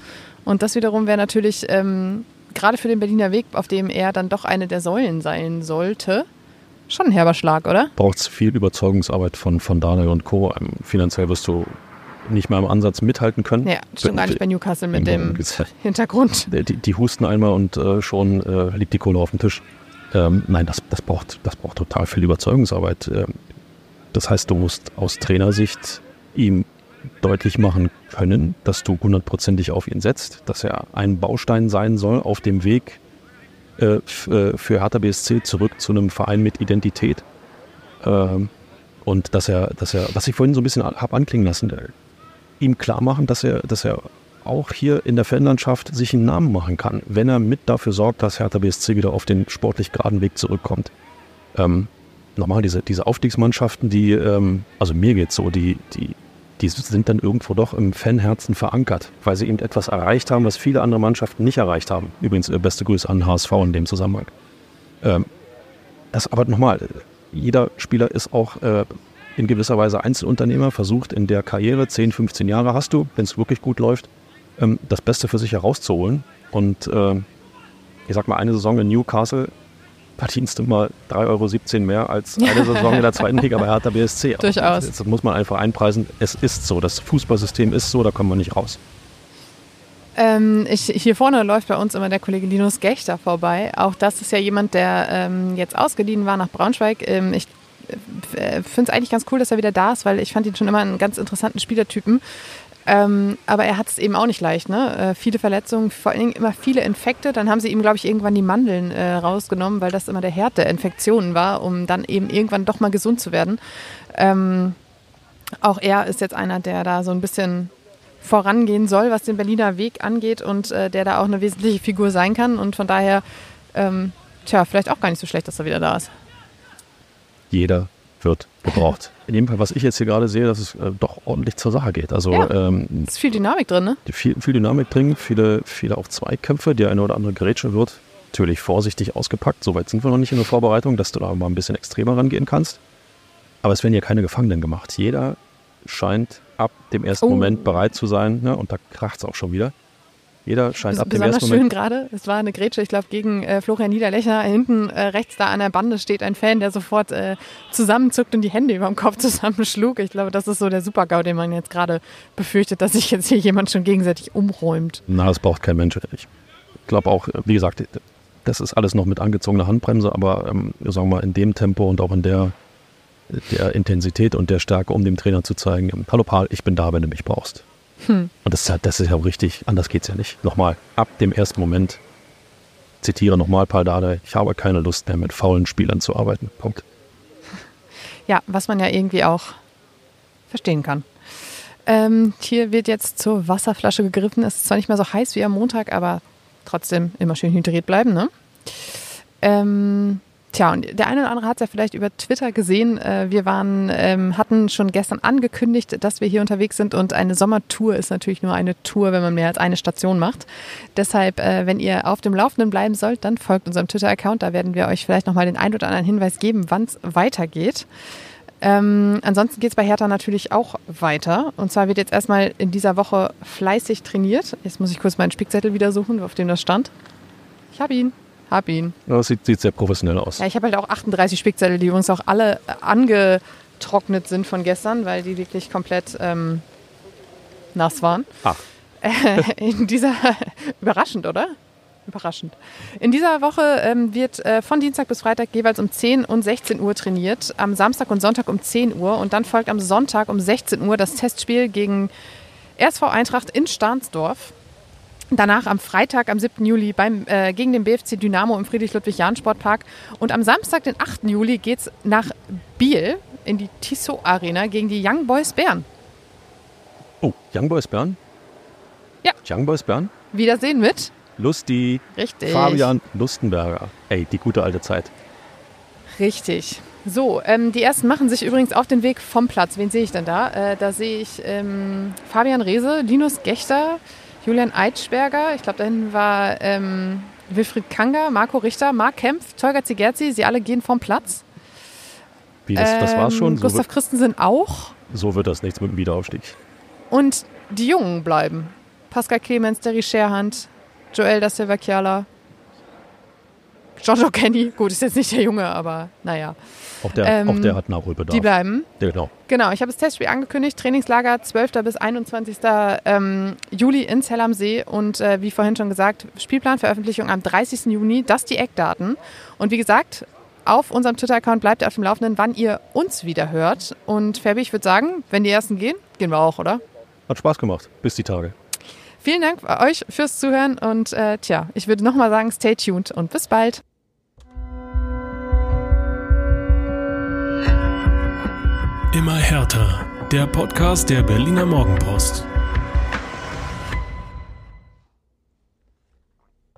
Und das wiederum wäre natürlich ähm, gerade für den Berliner Weg, auf dem er dann doch eine der Säulen sein sollte, schon ein herber Schlag, oder? Braucht es viel Überzeugungsarbeit von, von Daniel und Co. Ähm, finanziell wirst du nicht mal im Ansatz mithalten können. Ja, schon gar nicht bei Newcastle mit dem Hintergrund. Die, die, husten einmal und äh, schon äh, liegt die Kohle auf dem Tisch. Ähm, nein, das, das, braucht, das braucht total viel Überzeugungsarbeit. Ähm, das heißt, du musst aus Trainersicht ihm deutlich machen können, dass du hundertprozentig auf ihn setzt, dass er ein Baustein sein soll auf dem Weg äh, äh für Hertha BSC zurück zu einem Verein mit Identität. Ähm, und dass er, dass er, was ich vorhin so ein bisschen habe anklingen lassen, ihm klar machen, dass er, dass er auch hier in der Fanlandschaft sich einen Namen machen kann, wenn er mit dafür sorgt, dass Hertha BSC wieder auf den sportlich geraden Weg zurückkommt. Ähm, nochmal, diese, diese Aufstiegsmannschaften, die, ähm, also mir geht es so, die, die die sind dann irgendwo doch im Fanherzen verankert, weil sie eben etwas erreicht haben, was viele andere Mannschaften nicht erreicht haben. Übrigens, äh, beste Grüße an HSV in dem Zusammenhang. Ähm, das aber nochmal, jeder Spieler ist auch äh, in gewisser Weise Einzelunternehmer, versucht in der Karriere, 10, 15 Jahre hast du, wenn es wirklich gut läuft, ähm, das Beste für sich herauszuholen. Und äh, ich sag mal, eine Saison in Newcastle verdienst du mal 3,17 Euro mehr als eine Saison in der zweiten Liga bei Hertha BSC. [LAUGHS] Durchaus. Das muss man einfach einpreisen. Es ist so. Das Fußballsystem ist so, da kommen wir nicht raus. Ähm, ich, hier vorne läuft bei uns immer der Kollege Linus Gechter vorbei. Auch das ist ja jemand, der ähm, jetzt ausgeliehen war nach Braunschweig. Ähm, ich finde es eigentlich ganz cool, dass er wieder da ist, weil ich fand ihn schon immer einen ganz interessanten Spielertypen. Ähm, aber er hat es eben auch nicht leicht. Ne? Äh, viele Verletzungen, vor allen Dingen immer viele Infekte. Dann haben sie ihm, glaube ich, irgendwann die Mandeln äh, rausgenommen, weil das immer der Herd der Infektionen war, um dann eben irgendwann doch mal gesund zu werden. Ähm, auch er ist jetzt einer, der da so ein bisschen vorangehen soll, was den Berliner Weg angeht und äh, der da auch eine wesentliche Figur sein kann. Und von daher, ähm, tja, vielleicht auch gar nicht so schlecht, dass er wieder da ist. Jeder wird gebraucht. In dem Fall, was ich jetzt hier gerade sehe, dass es äh, doch ordentlich zur Sache geht. Also ja, ähm, ist viel Dynamik drin, ne? Viel, viel Dynamik drin, viele, viele auch Zweikämpfe, die eine oder andere Grätsche wird natürlich vorsichtig ausgepackt. Soweit sind wir noch nicht in der Vorbereitung, dass du da mal ein bisschen extremer rangehen kannst. Aber es werden hier keine Gefangenen gemacht. Jeder scheint ab dem ersten oh. Moment bereit zu sein, ne? und da kracht es auch schon wieder. Jeder scheint ab dem Besonders ersten schön Moment. gerade. Es war eine Grätsche, ich glaube, gegen äh, Florian Niederlechner. Hinten äh, rechts da an der Bande steht ein Fan, der sofort äh, zusammenzuckt und die Hände über dem Kopf [LAUGHS] zusammenschlug. Ich glaube, das ist so der Super-GAU, den man jetzt gerade befürchtet, dass sich jetzt hier jemand schon gegenseitig umräumt. Na, das braucht kein Mensch. Ich glaube auch, wie gesagt, das ist alles noch mit angezogener Handbremse, aber ähm, sagen wir mal in dem Tempo und auch in der, der Intensität und der Stärke, um dem Trainer zu zeigen, ähm, hallo Paul, ich bin da, wenn du mich brauchst. Und das ist, ja- das ist ja auch richtig, anders geht's ja nicht. Nochmal, ab dem ersten Moment, zitiere nochmal Paul Dardai, ich habe keine Lust mehr mit faulen Spielern zu arbeiten. Punkt. [LAUGHS] Ja, was man ja irgendwie auch verstehen kann. Ähm, hier wird jetzt zur Wasserflasche gegriffen. Es ist zwar nicht mehr so heiß wie am Montag, aber trotzdem immer schön hydriert bleiben, ne? Ähm, tja, und der eine oder andere hat es ja vielleicht über Twitter gesehen. Äh, wir waren, ähm, hatten schon gestern angekündigt, dass wir hier unterwegs sind und eine Sommertour ist natürlich nur eine Tour, wenn man mehr als eine Station macht. Deshalb, äh, wenn ihr auf dem Laufenden bleiben sollt, dann folgt unserem Twitter-Account. Da werden wir euch vielleicht nochmal den ein oder anderen Hinweis geben, wann es weitergeht. Ähm, ansonsten geht es bei Hertha natürlich auch weiter. Und zwar wird jetzt erstmal in dieser Woche fleißig trainiert. Jetzt muss ich kurz meinen Spickzettel wieder suchen, auf dem das stand. Ich habe ihn. Hab ihn. Ja, Das sieht, sieht sehr professionell aus. Ja, ich habe halt auch 38 Spickzettel, die übrigens auch alle angetrocknet sind von gestern, weil die wirklich komplett ähm, nass waren. Ach. [LAUGHS] In dieser, [LAUGHS] überraschend, oder? Überraschend. In dieser Woche ähm, wird äh, von Dienstag bis Freitag jeweils um 10 und 16 Uhr trainiert, am Samstag und Sonntag um 10 Uhr und dann folgt am Sonntag um 16 Uhr das Testspiel gegen RSV Eintracht in Stahnsdorf. Danach am Freitag, am 7. Juli beim, äh, gegen den BFC Dynamo im Friedrich-Ludwig-Jahn-Sportpark. Und am Samstag, den 8. Juli, geht es nach Biel in die Tissot Arena gegen die Young Boys Bern. Oh, Young Boys Bern? Ja. Young Boys Bern? Wiedersehen mit. Lusti, Richtig. Fabian Lustenberger. Ey, die gute alte Zeit. Richtig. So, ähm, die ersten machen sich übrigens auf den Weg vom Platz. Wen sehe ich denn da? Äh, da sehe ich ähm, Fabian Rehse, Linus Gechter, Julian Eitschberger. Ich glaube, da hinten war ähm, Wilfried Kanga, Marco Richter, Marc Kempf, Tolga Zigerzi. Sie alle gehen vom Platz. Wie, das, das war's Ähm, schon? So Gustav wird, Christensen auch. so wird das nichts mit dem Wiederaufstieg. Und die Jungen bleiben. Pascal Clemens, Derry Scherhand, Joel da Silva Chiala, Giorgio Kenny. Gut, ist jetzt nicht der Junge, aber naja. Auch der, Ähm, auch der hat Nachholbedarf. Die bleiben. Genau. Genau, ich habe das Testspiel angekündigt. Trainingslager 12. bis 21. Ähm, Juli in Zell am See. Und äh, wie vorhin schon gesagt, Spielplanveröffentlichung am 30. Juni. Das die Eckdaten. Und wie gesagt, auf unserem Twitter-Account bleibt ihr auf dem Laufenden, wann ihr uns wieder hört. Und Fabi, ich würde sagen, wenn die ersten gehen, gehen wir auch, oder? Hat Spaß gemacht. Bis die Tage. Vielen Dank euch fürs Zuhören. Und äh, tja, ich würde nochmal sagen, stay tuned und bis bald. Immer härter. Der Podcast der Berliner Morgenpost.